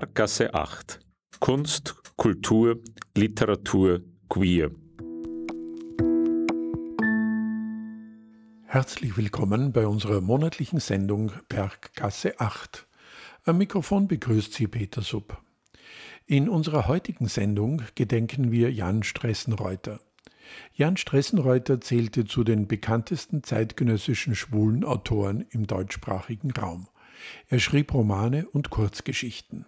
Berggasse 8. Kunst, Kultur, Literatur, Queer. Herzlich willkommen bei unserer monatlichen Sendung Berggasse 8. Am Mikrofon begrüßt Sie Peter Supp. In unserer heutigen Sendung gedenken wir Jan Stressenreuter. Jan Stressenreuter zählte zu den bekanntesten zeitgenössischen schwulen Autoren im deutschsprachigen Raum. Er schrieb Romane und Kurzgeschichten.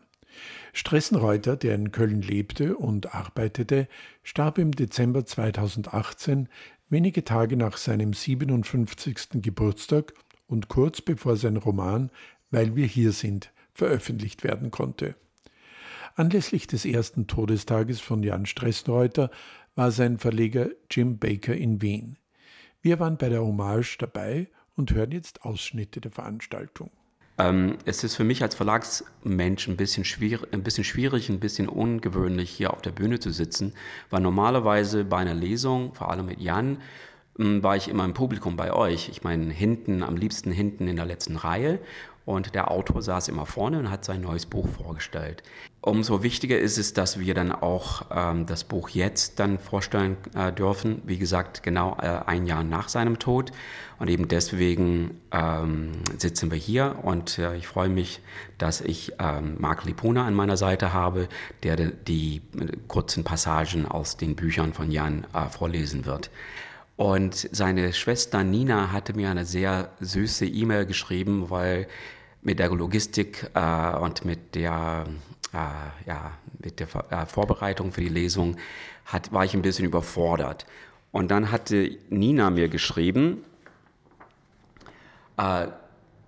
Stressenreuter, der in Köln lebte und arbeitete, starb im Dezember 2018, wenige Tage nach seinem 57. Geburtstag und kurz bevor sein Roman Weil wir hier sind veröffentlicht werden konnte. Anlässlich des ersten Todestages von Jan Stressenreuter war sein Verleger Jim Baker in Wien. Wir waren bei der Hommage dabei und hören jetzt Ausschnitte der Veranstaltung. Ähm, es ist für mich als Verlagsmensch ein bisschen, schwierig, ein bisschen schwierig, ein bisschen ungewöhnlich, hier auf der Bühne zu sitzen, weil normalerweise bei einer Lesung, vor allem mit Jan, ähm, war ich immer im Publikum bei euch. Ich meine, hinten, am liebsten hinten in der letzten Reihe. Und der Autor saß immer vorne und hat sein neues Buch vorgestellt. Umso wichtiger ist es, dass wir dann auch ähm, das Buch jetzt dann vorstellen äh, dürfen. Wie gesagt, genau äh, ein Jahr nach seinem Tod. Und eben deswegen ähm, sitzen wir hier. Und äh, ich freue mich, dass ich ähm, Marc Lipuna an meiner Seite habe, der die, kurzen Passagen aus den Büchern von Jan äh, vorlesen wird. Und seine Schwester Nina hatte mir eine sehr süße E-Mail geschrieben, weil mit der Logistik äh, und mit der, äh, ja, mit der äh, Vorbereitung für die Lesung hat, war ich ein bisschen überfordert. Und dann hatte Nina mir geschrieben, äh,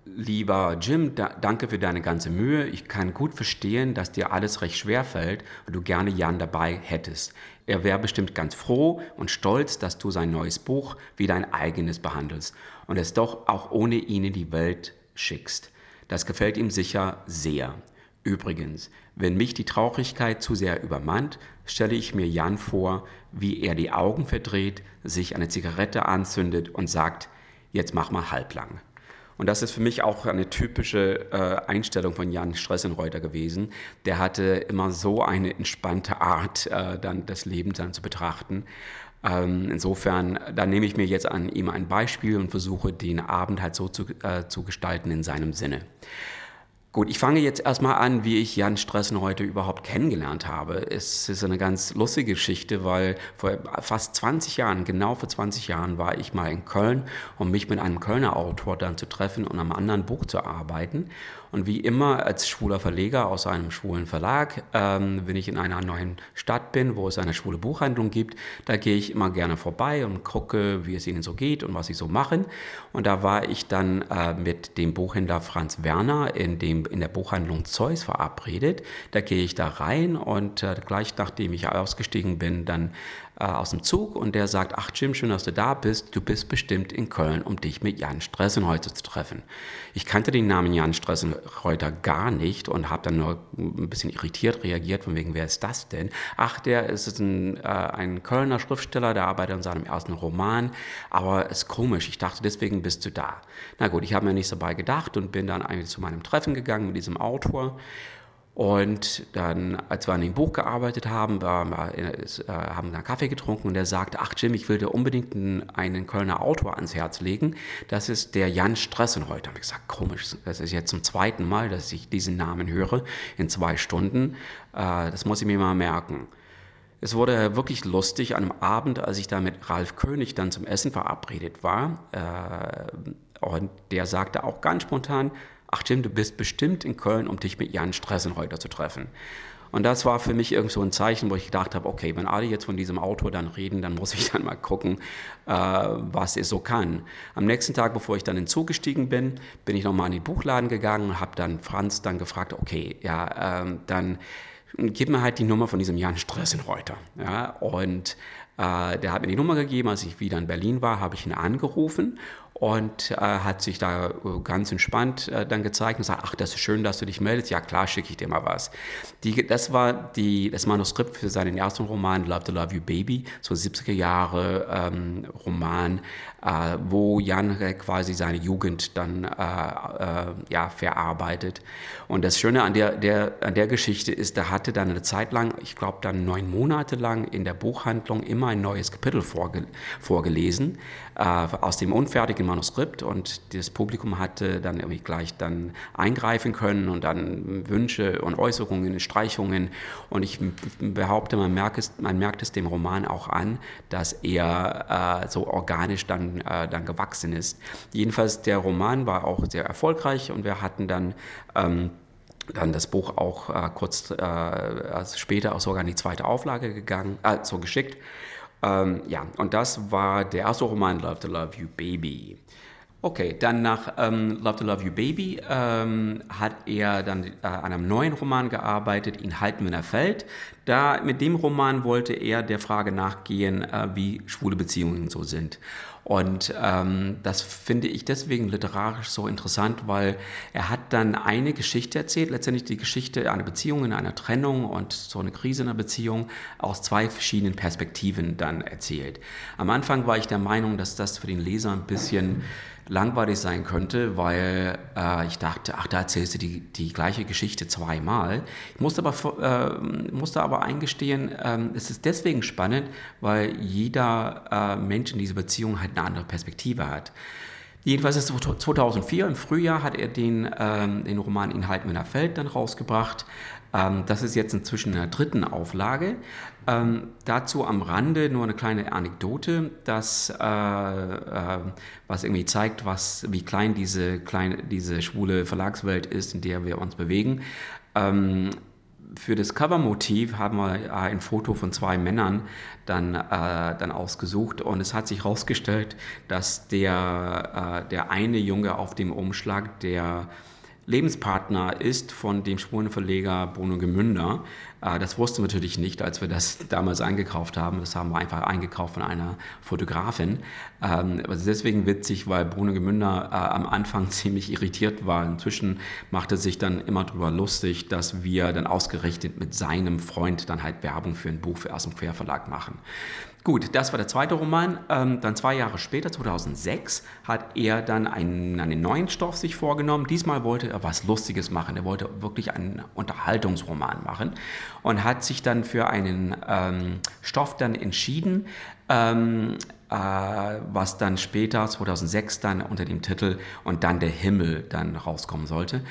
Lieber Jim, da, danke für deine ganze Mühe. Ich kann gut verstehen, dass dir alles recht schwer fällt und du gerne Jan dabei hättest. Er wäre bestimmt ganz froh und stolz, dass du sein neues Buch wie dein eigenes behandelst und es doch auch ohne ihn in die Welt schickst. Das gefällt ihm sicher sehr. Übrigens, wenn mich die Traurigkeit zu sehr übermannt, stelle ich mir Jan vor, wie er die Augen verdreht, sich eine Zigarette anzündet und sagt, jetzt mach mal halblang. Und das ist für mich auch eine typische äh, Einstellung von Jan Stressenreuter gewesen. Der hatte immer so eine entspannte Art, äh, dann das Leben dann zu betrachten. Ähm, insofern, da nehme ich mir jetzt an ihm ein Beispiel und versuche den Abend halt so zu, äh, zu gestalten in seinem Sinne. Gut, ich fange jetzt erstmal an, wie ich Jan Stressen heute überhaupt kennengelernt habe. Es ist eine ganz lustige Geschichte, weil vor fast 20 Jahren, genau vor 20 Jahren, war ich mal in Köln, um mich mit einem Kölner Autor dann zu treffen und am anderen Buch zu arbeiten. Und wie immer als schwuler Verleger aus einem schwulen Verlag, ähm, wenn ich in einer neuen Stadt bin, wo es eine schwule Buchhandlung gibt, da gehe ich immer gerne vorbei und gucke, wie es ihnen so geht und was sie so machen. Und da war ich dann äh, mit dem Buchhändler Franz Werner in, dem, in der Buchhandlung Zeus verabredet. Da gehe ich da rein und äh, gleich nachdem ich ausgestiegen bin, dann äh, aus dem Zug und der sagt, ach Jim, schön, dass du da bist. Du bist bestimmt in Köln, um dich mit Jan Stressenreuter zu treffen. Ich kannte den Namen Jan Stressenreuter gar nicht und habe dann nur ein bisschen irritiert reagiert, von wegen, wer ist das denn? Ach, der ist ein, äh, ein Kölner Schriftsteller, der arbeitet an seinem ersten Roman, aber ist komisch. Ich dachte, deswegen bist du da. Na gut, ich habe mir nichts dabei gedacht und bin dann eigentlich zu meinem Treffen gegangen mit diesem Autor. Und dann, als wir an dem Buch gearbeitet haben, wir, äh, haben wir Kaffee getrunken und er sagte, ach Jim, ich will dir unbedingt einen, einen Kölner Autor ans Herz legen. Das ist der Jan Stressenreuter. Habe ich gesagt, komisch, das ist jetzt zum zweiten Mal, dass ich diesen Namen höre in zwei Stunden. Äh, das muss ich mir mal merken. Es wurde wirklich lustig an einem Abend, als ich da mit Ralf König dann zum Essen verabredet war. Äh, und der sagte auch ganz spontan, ach Jim, du bist bestimmt in Köln, um dich mit Jan Stressenreuter zu treffen. Und das war für mich irgend so ein Zeichen, wo ich gedacht habe, okay, wenn alle jetzt von diesem Autor dann reden, dann muss ich dann mal gucken, äh, was er so kann. Am nächsten Tag, bevor ich dann in Zug gestiegen bin, bin ich nochmal in den Buchladen gegangen und habe dann Franz dann gefragt, okay, ja, ähm, dann gib mir halt die Nummer von diesem Jan Stressenreuter. Ja, und äh, der hat mir die Nummer gegeben, als ich wieder in Berlin war, habe ich ihn angerufen und äh, hat sich da äh, ganz entspannt äh, dann gezeigt und sagt, ach, das ist schön, dass du dich meldest. Ja, klar, schicke ich dir mal was. Die, das war die, das Manuskript für seinen ersten Roman, Love to Love You Baby, so 70er Jahre ähm, Roman, äh, wo Jan quasi seine Jugend dann äh, äh, ja, verarbeitet. Und das Schöne an der, der, an der Geschichte ist, da hatte dann eine Zeit lang, ich glaube dann neun Monate lang in der Buchhandlung immer ein neues Kapitel vorge vorgelesen aus dem unfertigen Manuskript und das Publikum hatte dann irgendwie gleich dann eingreifen können und dann Wünsche und Äußerungen, Streichungen und ich behaupte, man merkt es, man merkt es dem Roman auch an, dass er äh, so organisch dann, äh, dann gewachsen ist. Jedenfalls der Roman war auch sehr erfolgreich und wir hatten dann ähm, dann das Buch auch äh, kurz äh, also später auch sogar in die zweite Auflage gegangen, äh, so geschickt. Ähm, ja, und das war der erste Roman, Love to Love You Baby. Okay, dann nach ähm, Love to Love You Baby ähm, hat er dann äh, an einem neuen Roman gearbeitet, ihn halten, wenn er fällt. Da, mit dem Roman wollte er der Frage nachgehen, äh, wie schwule Beziehungen so sind. Und ähm, das finde ich deswegen literarisch so interessant, weil er hat dann eine Geschichte erzählt, letztendlich die Geschichte einer Beziehung, in einer Trennung und so eine Krise in einer Beziehung aus zwei verschiedenen Perspektiven dann erzählt. Am Anfang war ich der Meinung, dass das für den Leser ein bisschen langweilig sein könnte, weil äh, ich dachte, ach, da erzählst du die, die gleiche Geschichte zweimal. Ich musste aber, äh, musste aber eingestehen, äh, es ist deswegen spannend, weil jeder äh, Mensch in dieser Beziehung halt eine andere Perspektive hat. Jedenfalls ist 2004 im Frühjahr hat er den, ähm, den Roman Inhalt meiner Feld dann rausgebracht. Ähm, das ist jetzt inzwischen in der dritten Auflage. Ähm, dazu am Rande nur eine kleine Anekdote, dass, äh, äh, was irgendwie zeigt, was, wie klein diese, kleine, diese schwule Verlagswelt ist, in der wir uns bewegen. Ähm, für das Covermotiv haben wir ein Foto von zwei Männern dann, äh, dann ausgesucht und es hat sich herausgestellt, dass der, äh, der eine Junge auf dem Umschlag der Lebenspartner ist von dem Spurenverleger Bruno Gemünder. Äh, das wussten wir natürlich nicht, als wir das damals eingekauft haben. Das haben wir einfach eingekauft von einer Fotografin. Ähm, also deswegen witzig, weil Bruno Gemünder äh, am Anfang ziemlich irritiert war. Inzwischen macht er sich dann immer darüber lustig, dass wir dann ausgerechnet mit seinem Freund dann halt Werbung für ein Buch für aus dem Querverlag machen. Gut, das war der zweite Roman. Ähm, dann zwei Jahre später, 2006, hat er dann einen, einen neuen Stoff sich vorgenommen. Diesmal wollte er was Lustiges machen. Er wollte wirklich einen Unterhaltungsroman machen und hat sich dann für einen ähm, Stoff dann entschieden, ähm, äh, was dann später, 2006, dann unter dem Titel Und dann der Himmel dann rauskommen sollte.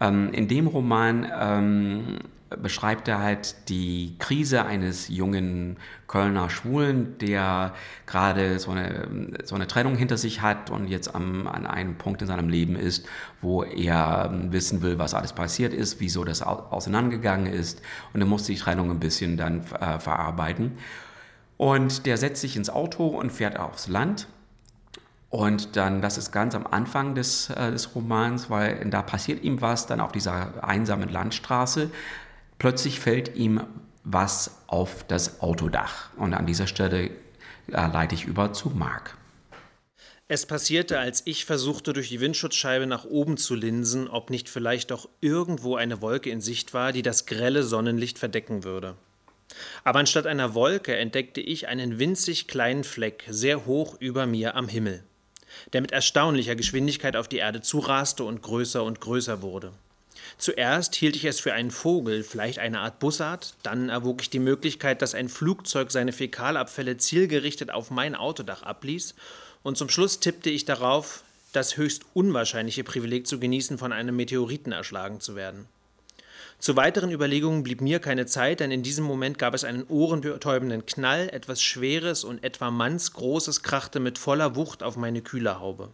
Ähm, in dem Roman ähm, beschreibt er halt die Krise eines jungen Kölner Schwulen, der gerade so eine, so eine Trennung hinter sich hat und jetzt am, an einem Punkt in seinem Leben ist, wo er wissen will, was alles passiert ist, wieso das auseinandergegangen ist und er muss die Trennung ein bisschen dann äh, verarbeiten. Und der setzt sich ins Auto und fährt aufs Land und dann, das ist ganz am Anfang des, äh, des Romans, weil da passiert ihm was, dann auf dieser einsamen Landstraße. Plötzlich fällt ihm was auf das Autodach. Und an dieser Stelle äh, leite ich über zu Marc. Es passierte, als ich versuchte, durch die Windschutzscheibe nach oben zu linsen, ob nicht vielleicht doch irgendwo eine Wolke in Sicht war, die das grelle Sonnenlicht verdecken würde. Aber anstatt einer Wolke entdeckte ich einen winzig kleinen Fleck sehr hoch über mir am Himmel der mit erstaunlicher Geschwindigkeit auf die Erde zuraste und größer und größer wurde. Zuerst hielt ich es für einen Vogel, vielleicht eine Art Bussard, dann erwog ich die Möglichkeit, dass ein Flugzeug seine Fäkalabfälle zielgerichtet auf mein Autodach abließ, und zum Schluss tippte ich darauf, das höchst unwahrscheinliche Privileg zu genießen, von einem Meteoriten erschlagen zu werden. Zu weiteren Überlegungen blieb mir keine Zeit, denn in diesem Moment gab es einen ohrenbetäubenden Knall, etwas Schweres und etwa mannsgroßes krachte mit voller Wucht auf meine Kühlerhaube.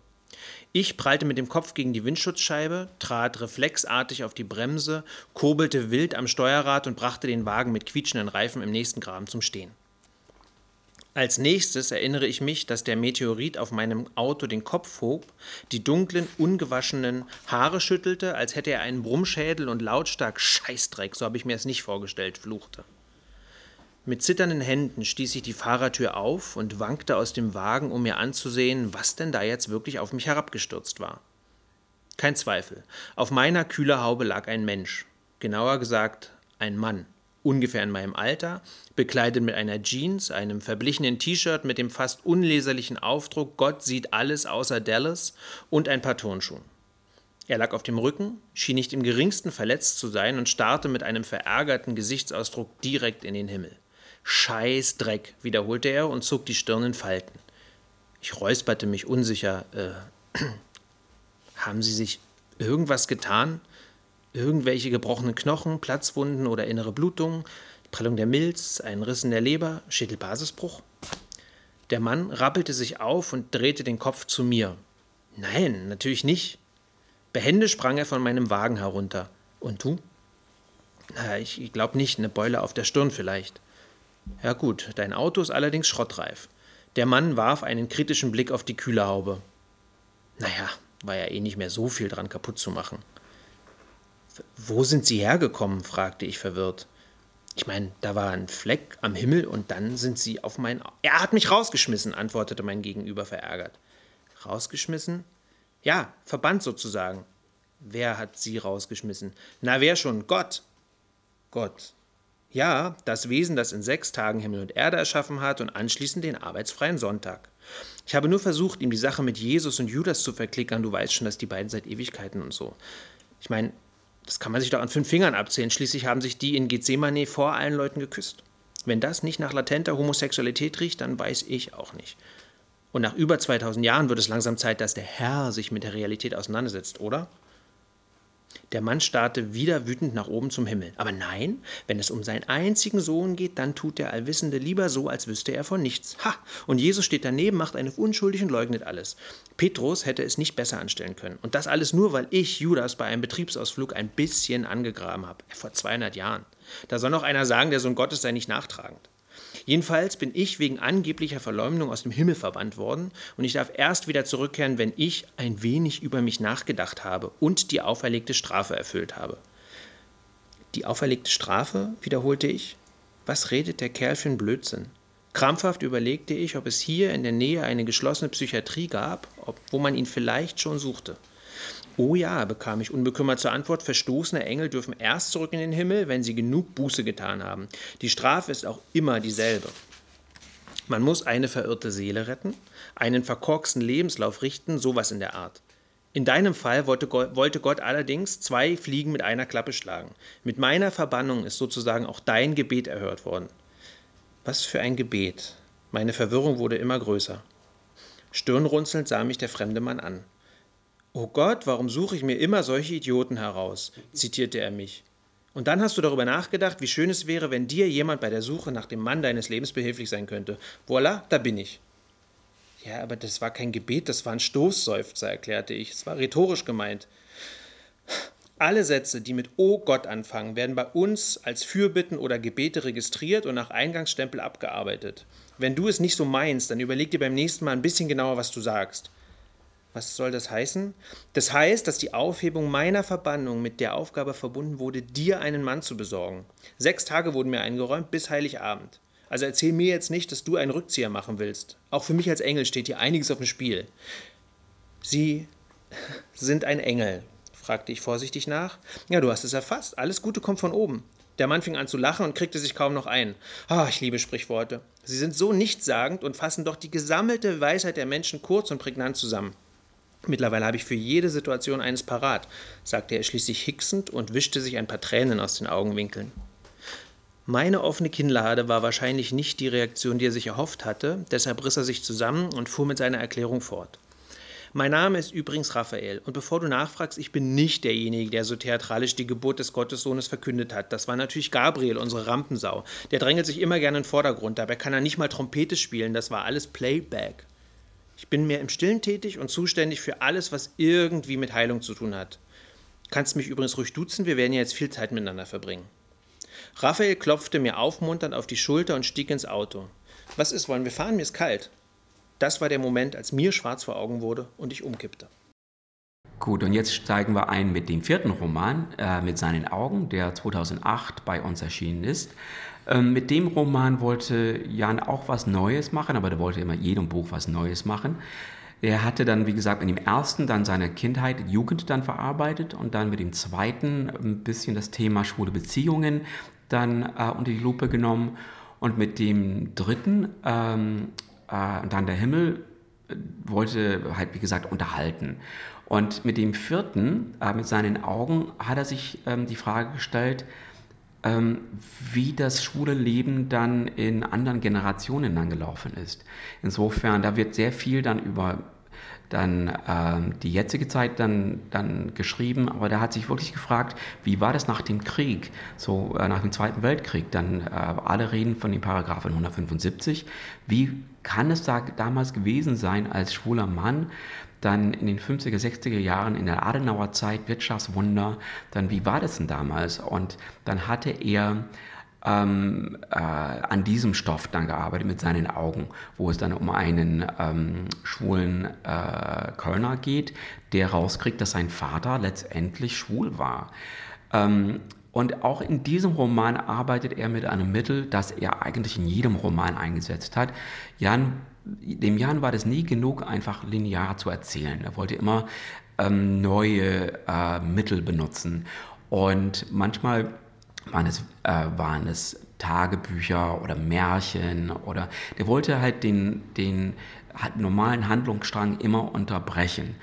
Ich prallte mit dem Kopf gegen die Windschutzscheibe, trat reflexartig auf die Bremse, kurbelte wild am Steuerrad und brachte den Wagen mit quietschenden Reifen im nächsten Graben zum Stehen. Als nächstes erinnere ich mich, dass der Meteorit auf meinem Auto den Kopf hob, die dunklen, ungewaschenen Haare schüttelte, als hätte er einen Brummschädel und lautstark Scheißdreck, so habe ich mir es nicht vorgestellt, fluchte. Mit zitternden Händen stieß ich die Fahrertür auf und wankte aus dem Wagen, um mir anzusehen, was denn da jetzt wirklich auf mich herabgestürzt war. Kein Zweifel, auf meiner Kühlerhaube lag ein Mensch, genauer gesagt ein Mann, ungefähr in meinem Alter, bekleidet mit einer Jeans, einem verblichenen T-Shirt mit dem fast unleserlichen Aufdruck Gott sieht alles außer Dallas und ein paar Turnschuhen. Er lag auf dem Rücken, schien nicht im geringsten verletzt zu sein und starrte mit einem verärgerten Gesichtsausdruck direkt in den Himmel. Scheiß Dreck, wiederholte er und zog die Stirn in Falten. Ich räusperte mich unsicher. Äh, haben Sie sich irgendwas getan? Irgendwelche gebrochenen Knochen, Platzwunden oder innere Blutungen, Prellung der Milz, ein Riss in der Leber, Schädelbasisbruch? Der Mann rappelte sich auf und drehte den Kopf zu mir. Nein, natürlich nicht. Behende sprang er von meinem Wagen herunter. Und du? Na, ich glaube nicht, eine Beule auf der Stirn vielleicht. Ja gut, dein Auto ist allerdings schrottreif. Der Mann warf einen kritischen Blick auf die Kühlerhaube. Naja, war ja eh nicht mehr so viel dran kaputt zu machen. Wo sind Sie hergekommen? fragte ich verwirrt. Ich meine, da war ein Fleck am Himmel und dann sind Sie auf mein. Er hat mich rausgeschmissen, antwortete mein Gegenüber verärgert. Rausgeschmissen? Ja, verbannt sozusagen. Wer hat Sie rausgeschmissen? Na, wer schon? Gott. Gott. Ja, das Wesen, das in sechs Tagen Himmel und Erde erschaffen hat und anschließend den arbeitsfreien Sonntag. Ich habe nur versucht, ihm die Sache mit Jesus und Judas zu verklickern. Du weißt schon, dass die beiden seit Ewigkeiten und so. Ich meine, das kann man sich doch an fünf Fingern abzählen. Schließlich haben sich die in Gethsemane vor allen Leuten geküsst. Wenn das nicht nach latenter Homosexualität riecht, dann weiß ich auch nicht. Und nach über 2000 Jahren wird es langsam Zeit, dass der Herr sich mit der Realität auseinandersetzt, oder? Der Mann starrte wieder wütend nach oben zum Himmel. Aber nein, wenn es um seinen einzigen Sohn geht, dann tut der Allwissende lieber so, als wüsste er von nichts. Ha! Und Jesus steht daneben, macht eine unschuldig und leugnet alles. Petrus hätte es nicht besser anstellen können. Und das alles nur, weil ich Judas bei einem Betriebsausflug ein bisschen angegraben habe. Vor 200 Jahren. Da soll noch einer sagen, der Sohn Gottes sei nicht nachtragend. Jedenfalls bin ich wegen angeblicher Verleumdung aus dem Himmel verbannt worden und ich darf erst wieder zurückkehren, wenn ich ein wenig über mich nachgedacht habe und die auferlegte Strafe erfüllt habe. Die auferlegte Strafe, wiederholte ich. Was redet der Kerl für einen Blödsinn? Krampfhaft überlegte ich, ob es hier in der Nähe eine geschlossene Psychiatrie gab, ob, wo man ihn vielleicht schon suchte. Oh ja, bekam ich unbekümmert zur Antwort, verstoßene Engel dürfen erst zurück in den Himmel, wenn sie genug Buße getan haben. Die Strafe ist auch immer dieselbe. Man muss eine verirrte Seele retten, einen verkorksten Lebenslauf richten, sowas in der Art. In deinem Fall wollte wollte Gott allerdings zwei Fliegen mit einer Klappe schlagen. Mit meiner Verbannung ist sozusagen auch dein Gebet erhört worden. Was für ein Gebet. Meine Verwirrung wurde immer größer. Stirnrunzelnd sah mich der fremde Mann an. Oh Gott, warum suche ich mir immer solche Idioten heraus? zitierte er mich. Und dann hast du darüber nachgedacht, wie schön es wäre, wenn dir jemand bei der Suche nach dem Mann deines Lebens behilflich sein könnte. Voilà, da bin ich. Ja, aber das war kein Gebet, das war ein Stoßseufzer, erklärte ich. Es war rhetorisch gemeint. Alle Sätze, die mit Oh Gott anfangen, werden bei uns als Fürbitten oder Gebete registriert und nach Eingangsstempel abgearbeitet. Wenn du es nicht so meinst, dann überleg dir beim nächsten Mal ein bisschen genauer, was du sagst. Was soll das heißen? Das heißt, dass die Aufhebung meiner Verbannung mit der Aufgabe verbunden wurde, dir einen Mann zu besorgen. Sechs Tage wurden mir eingeräumt bis Heiligabend. Also erzähl mir jetzt nicht, dass du einen Rückzieher machen willst. Auch für mich als Engel steht hier einiges auf dem Spiel. Sie sind ein Engel, fragte ich vorsichtig nach. Ja, du hast es erfasst. Alles Gute kommt von oben. Der Mann fing an zu lachen und kriegte sich kaum noch ein. Ah, ich liebe Sprichworte. Sie sind so nichtssagend und fassen doch die gesammelte Weisheit der Menschen kurz und prägnant zusammen. Mittlerweile habe ich für jede Situation eines parat, sagte er schließlich hicksend und wischte sich ein paar Tränen aus den Augenwinkeln. Meine offene Kinnlade war wahrscheinlich nicht die Reaktion, die er sich erhofft hatte, deshalb riss er sich zusammen und fuhr mit seiner Erklärung fort. Mein Name ist übrigens Raphael, und bevor du nachfragst, ich bin nicht derjenige, der so theatralisch die Geburt des Gottessohnes verkündet hat. Das war natürlich Gabriel, unsere Rampensau. Der drängelt sich immer gerne in den Vordergrund, dabei kann er nicht mal Trompete spielen, das war alles Playback. Ich bin mehr im Stillen tätig und zuständig für alles, was irgendwie mit Heilung zu tun hat. Kannst mich übrigens ruhig duzen, wir werden ja jetzt viel Zeit miteinander verbringen. Raphael klopfte mir aufmunternd auf die Schulter und stieg ins Auto. Was ist, wollen wir fahren? Mir ist kalt. Das war der Moment, als mir schwarz vor Augen wurde und ich umkippte. Gut, und jetzt steigen wir ein mit dem vierten Roman, äh, mit seinen Augen, der 2008 bei uns erschienen ist. Ähm, mit dem Roman wollte Jan auch was Neues machen, aber der wollte immer jedem Buch was Neues machen. Er hatte dann, wie gesagt, mit dem ersten dann seine Kindheit, Jugend dann verarbeitet und dann mit dem zweiten ein bisschen das Thema schwule Beziehungen dann äh, unter die Lupe genommen und mit dem dritten, ähm, äh, dann der Himmel, äh, wollte halt, wie gesagt, unterhalten. Und mit dem vierten, äh, mit seinen Augen, hat er sich ähm, die Frage gestellt, wie das schwule Leben dann in anderen Generationen dann gelaufen ist. Insofern, da wird sehr viel dann über dann äh, die jetzige Zeit dann, dann geschrieben, aber der hat sich wirklich gefragt, wie war das nach dem Krieg, so äh, nach dem Zweiten Weltkrieg, dann äh, alle reden von dem Paragraphen 175, wie kann es da damals gewesen sein als schwuler Mann, dann in den 50er, 60er Jahren in der Adenauer Zeit, Wirtschaftswunder, dann wie war das denn damals? Und dann hatte er ähm, äh, an diesem Stoff dann gearbeitet mit seinen Augen, wo es dann um einen ähm, schwulen äh, Kölner geht, der rauskriegt, dass sein Vater letztendlich schwul war. Ähm, und auch in diesem Roman arbeitet er mit einem Mittel, das er eigentlich in jedem Roman eingesetzt hat. Jan dem Jan war das nie genug, einfach linear zu erzählen. Er wollte immer ähm, neue äh, Mittel benutzen. Und manchmal waren es, äh, waren es Tagebücher oder Märchen oder der wollte halt den, den normalen Handlungsstrang immer unterbrechen.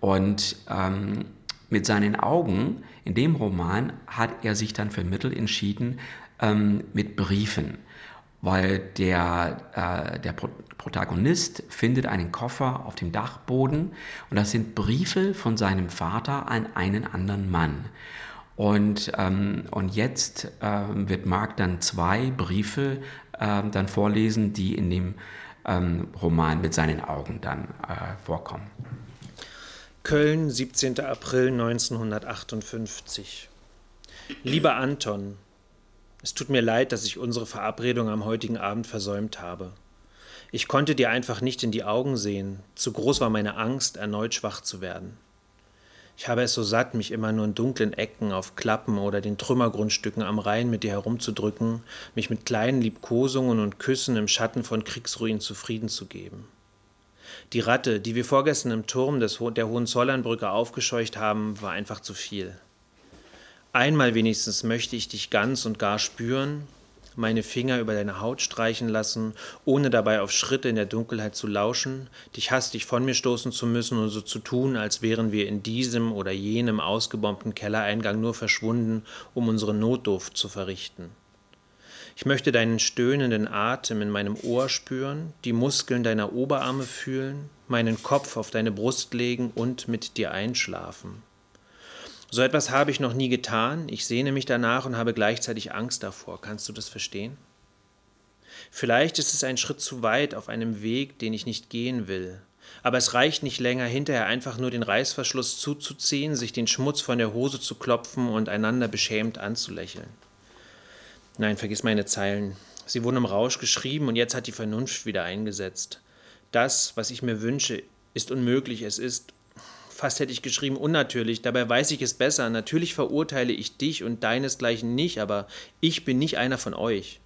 Und ähm, mit seinen Augen in dem Roman hat er sich dann für Mittel entschieden ähm, mit Briefen weil der, äh, der Protagonist findet einen Koffer auf dem Dachboden und das sind Briefe von seinem Vater an einen anderen Mann. Und, ähm, und jetzt ähm, wird Mark dann zwei Briefe ähm, dann vorlesen, die in dem ähm, Roman mit seinen Augen dann äh, vorkommen. Köln, 17. April 1958. Lieber Anton, es tut mir leid, dass ich unsere Verabredung am heutigen Abend versäumt habe. Ich konnte dir einfach nicht in die Augen sehen, zu groß war meine Angst, erneut schwach zu werden. Ich habe es so satt, mich immer nur in dunklen Ecken, auf Klappen oder den Trümmergrundstücken am Rhein mit dir herumzudrücken, mich mit kleinen Liebkosungen und Küssen im Schatten von Kriegsruinen zufrieden zu geben. Die Ratte, die wir vorgestern im Turm des, der Hohenzollernbrücke aufgescheucht haben, war einfach zu viel. Einmal wenigstens möchte ich dich ganz und gar spüren, meine Finger über deine Haut streichen lassen, ohne dabei auf Schritte in der Dunkelheit zu lauschen, dich hastig von mir stoßen zu müssen und so zu tun, als wären wir in diesem oder jenem ausgebombten Kellereingang nur verschwunden, um unsere Notdurft zu verrichten. Ich möchte deinen stöhnenden Atem in meinem Ohr spüren, die Muskeln deiner Oberarme fühlen, meinen Kopf auf deine Brust legen und mit dir einschlafen. So etwas habe ich noch nie getan. Ich sehne mich danach und habe gleichzeitig Angst davor. Kannst du das verstehen? Vielleicht ist es ein Schritt zu weit auf einem Weg, den ich nicht gehen will. Aber es reicht nicht länger, hinterher einfach nur den Reißverschluss zuzuziehen, sich den Schmutz von der Hose zu klopfen und einander beschämt anzulächeln. Nein, vergiss meine Zeilen. Sie wurden im Rausch geschrieben und jetzt hat die Vernunft wieder eingesetzt. Das, was ich mir wünsche, ist unmöglich, es ist fast hätte ich geschrieben unnatürlich, dabei weiß ich es besser. Natürlich verurteile ich dich und deinesgleichen nicht, aber ich bin nicht einer von euch.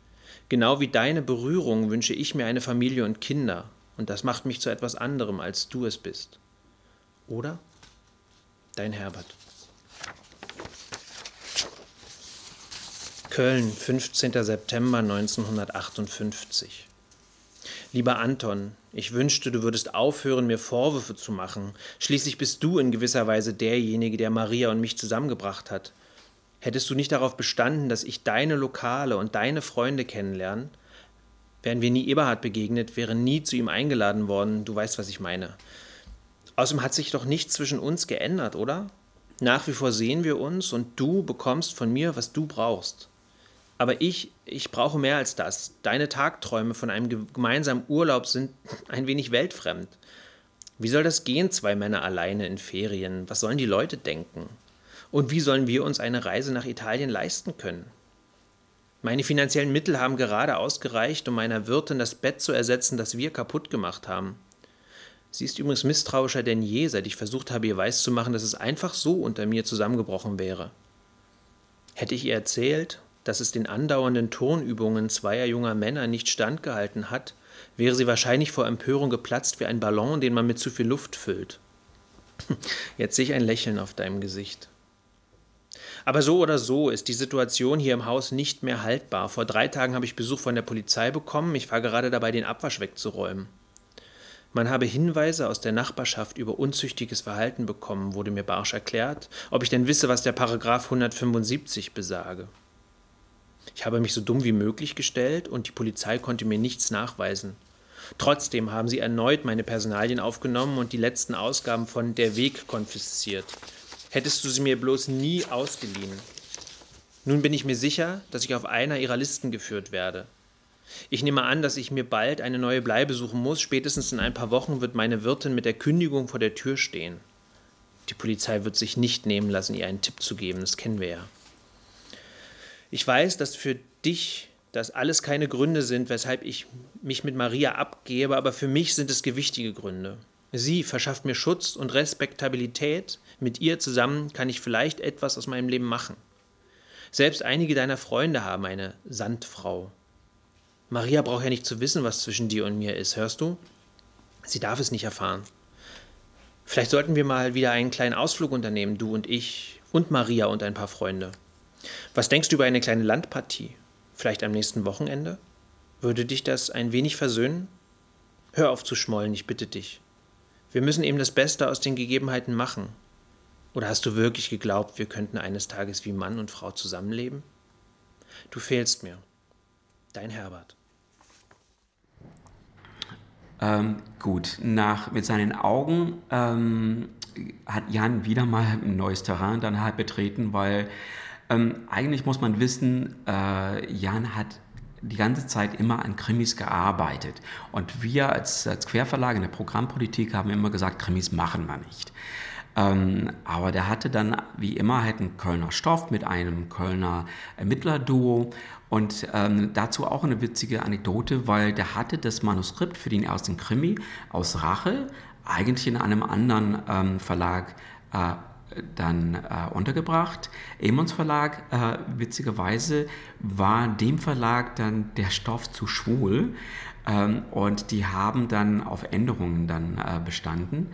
Genau wie deine Berührung wünsche ich mir eine Familie und Kinder, und das macht mich zu etwas anderem, als du es bist. Oder? Dein Herbert. Köln, 15. September 1958. Lieber Anton, ich wünschte, du würdest aufhören, mir Vorwürfe zu machen. Schließlich bist du in gewisser Weise derjenige, der Maria und mich zusammengebracht hat. Hättest du nicht darauf bestanden, dass ich deine Lokale und deine Freunde kennenlerne? Wären wir nie Eberhard begegnet, wäre nie zu ihm eingeladen worden, du weißt, was ich meine. Außerdem hat sich doch nichts zwischen uns geändert, oder? Nach wie vor sehen wir uns und du bekommst von mir, was du brauchst. Aber ich, ich brauche mehr als das. Deine Tagträume von einem gemeinsamen Urlaub sind ein wenig weltfremd. Wie soll das gehen, zwei Männer alleine in Ferien? Was sollen die Leute denken? Und wie sollen wir uns eine Reise nach Italien leisten können? Meine finanziellen Mittel haben gerade ausgereicht, um meiner Wirtin das Bett zu ersetzen, das wir kaputt gemacht haben. Sie ist übrigens misstrauischer denn je, seit ich versucht habe, ihr weiszumachen, dass es einfach so unter mir zusammengebrochen wäre. Hätte ich ihr erzählt, dass es den andauernden Turnübungen zweier junger Männer nicht standgehalten hat, wäre sie wahrscheinlich vor Empörung geplatzt wie ein Ballon, den man mit zu viel Luft füllt. Jetzt sehe ich ein Lächeln auf deinem Gesicht. Aber so oder so ist die Situation hier im Haus nicht mehr haltbar. Vor drei Tagen habe ich Besuch von der Polizei bekommen. Ich war gerade dabei, den Abwasch wegzuräumen. Man habe Hinweise aus der Nachbarschaft über unzüchtiges Verhalten bekommen, wurde mir barsch erklärt, ob ich denn wisse, was der Paragraph 175 besage. Ich habe mich so dumm wie möglich gestellt und die Polizei konnte mir nichts nachweisen. Trotzdem haben sie erneut meine Personalien aufgenommen und die letzten Ausgaben von Der Weg konfisziert. Hättest du sie mir bloß nie ausgeliehen. Nun bin ich mir sicher, dass ich auf einer ihrer Listen geführt werde. Ich nehme an, dass ich mir bald eine neue Bleibe suchen muss. Spätestens in ein paar Wochen wird meine Wirtin mit der Kündigung vor der Tür stehen. Die Polizei wird sich nicht nehmen lassen, ihr einen Tipp zu geben, das kennen wir ja. Ich weiß, dass für dich das alles keine Gründe sind, weshalb ich mich mit Maria abgebe, aber für mich sind es gewichtige Gründe. Sie verschafft mir Schutz und Respektabilität. Mit ihr zusammen kann ich vielleicht etwas aus meinem Leben machen. Selbst einige deiner Freunde haben eine Sandfrau. Maria braucht ja nicht zu wissen, was zwischen dir und mir ist, hörst du? Sie darf es nicht erfahren. Vielleicht sollten wir mal wieder einen kleinen Ausflug unternehmen, du und ich und Maria und ein paar Freunde. Was denkst du über eine kleine Landpartie? Vielleicht am nächsten Wochenende? Würde dich das ein wenig versöhnen? Hör auf zu schmollen, ich bitte dich. Wir müssen eben das Beste aus den Gegebenheiten machen. Oder hast du wirklich geglaubt, wir könnten eines Tages wie Mann und Frau zusammenleben? Du fehlst mir. Dein Herbert. Ähm, gut, nach, mit seinen Augen ähm, hat Jan wieder mal ein neues Terrain dann halt betreten, weil ähm, eigentlich muss man wissen, äh, Jan hat die ganze Zeit immer an Krimis gearbeitet. Und wir als, als Querverlag in der Programmpolitik haben immer gesagt, Krimis machen wir nicht. Ähm, aber der hatte dann wie immer halt einen Kölner Stoff mit einem Kölner Ermittlerduo und ähm, dazu auch eine witzige Anekdote, weil der hatte das Manuskript für den ersten Krimi aus Rache eigentlich in einem anderen ähm, Verlag äh, dann äh, untergebracht. Emons Verlag, äh, witzigerweise, war dem Verlag dann der Stoff zu schwul ähm, und die haben dann auf Änderungen dann äh, bestanden.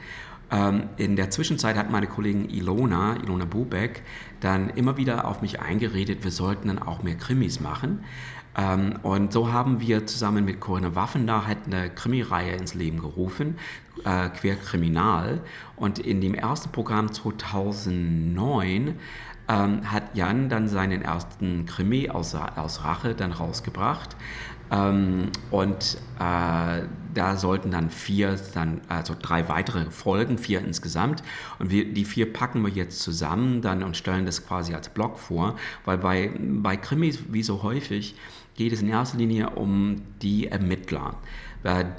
Ähm, in der Zwischenzeit hat meine Kollegin Ilona, Ilona Bubeck, dann immer wieder auf mich eingeredet, wir sollten dann auch mehr Krimis machen. Ähm, und so haben wir zusammen mit Corinna Waffender halt eine Krimireihe ins Leben gerufen, äh, Querkriminal. Und in dem ersten Programm 2009 ähm, hat Jan dann seinen ersten Krimi aus, aus Rache dann rausgebracht. Ähm, und äh, da sollten dann vier, dann, also drei weitere Folgen, vier insgesamt. Und wir, die vier packen wir jetzt zusammen dann und stellen das quasi als Blog vor, weil bei, bei Krimis, wie so häufig, geht es in erster Linie um die Ermittler.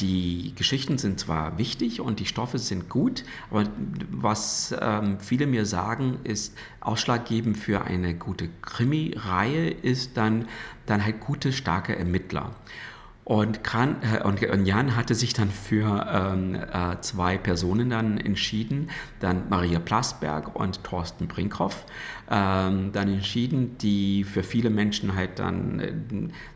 Die Geschichten sind zwar wichtig und die Stoffe sind gut, aber was ähm, viele mir sagen, ist ausschlaggebend für eine gute Krimi-Reihe ist dann, dann halt gute, starke Ermittler. Und, Kran, äh, und, Jan hatte sich dann für ähm, äh, zwei Personen dann entschieden, dann Maria Plasberg und Thorsten Brinkhoff, ähm, dann entschieden, die für viele Menschen halt dann, äh,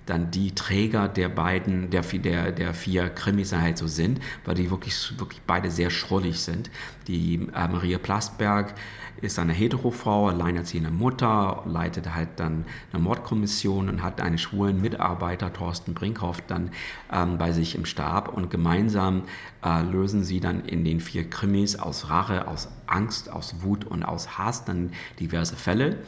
dann die Träger der beiden, der, der, der vier Krimis halt so sind, weil die wirklich, wirklich beide sehr schrullig sind. Die äh, Maria Plasberg ist eine Heterofrau, alleinerziehende Mutter, leitet halt dann eine Mordkommission und hat einen schwulen Mitarbeiter, Thorsten Brinkhoff, dann ähm, bei sich im Stab und gemeinsam äh, lösen sie dann in den vier Krimis aus Rache, aus Angst, aus Wut und aus Hass dann diverse Fälle.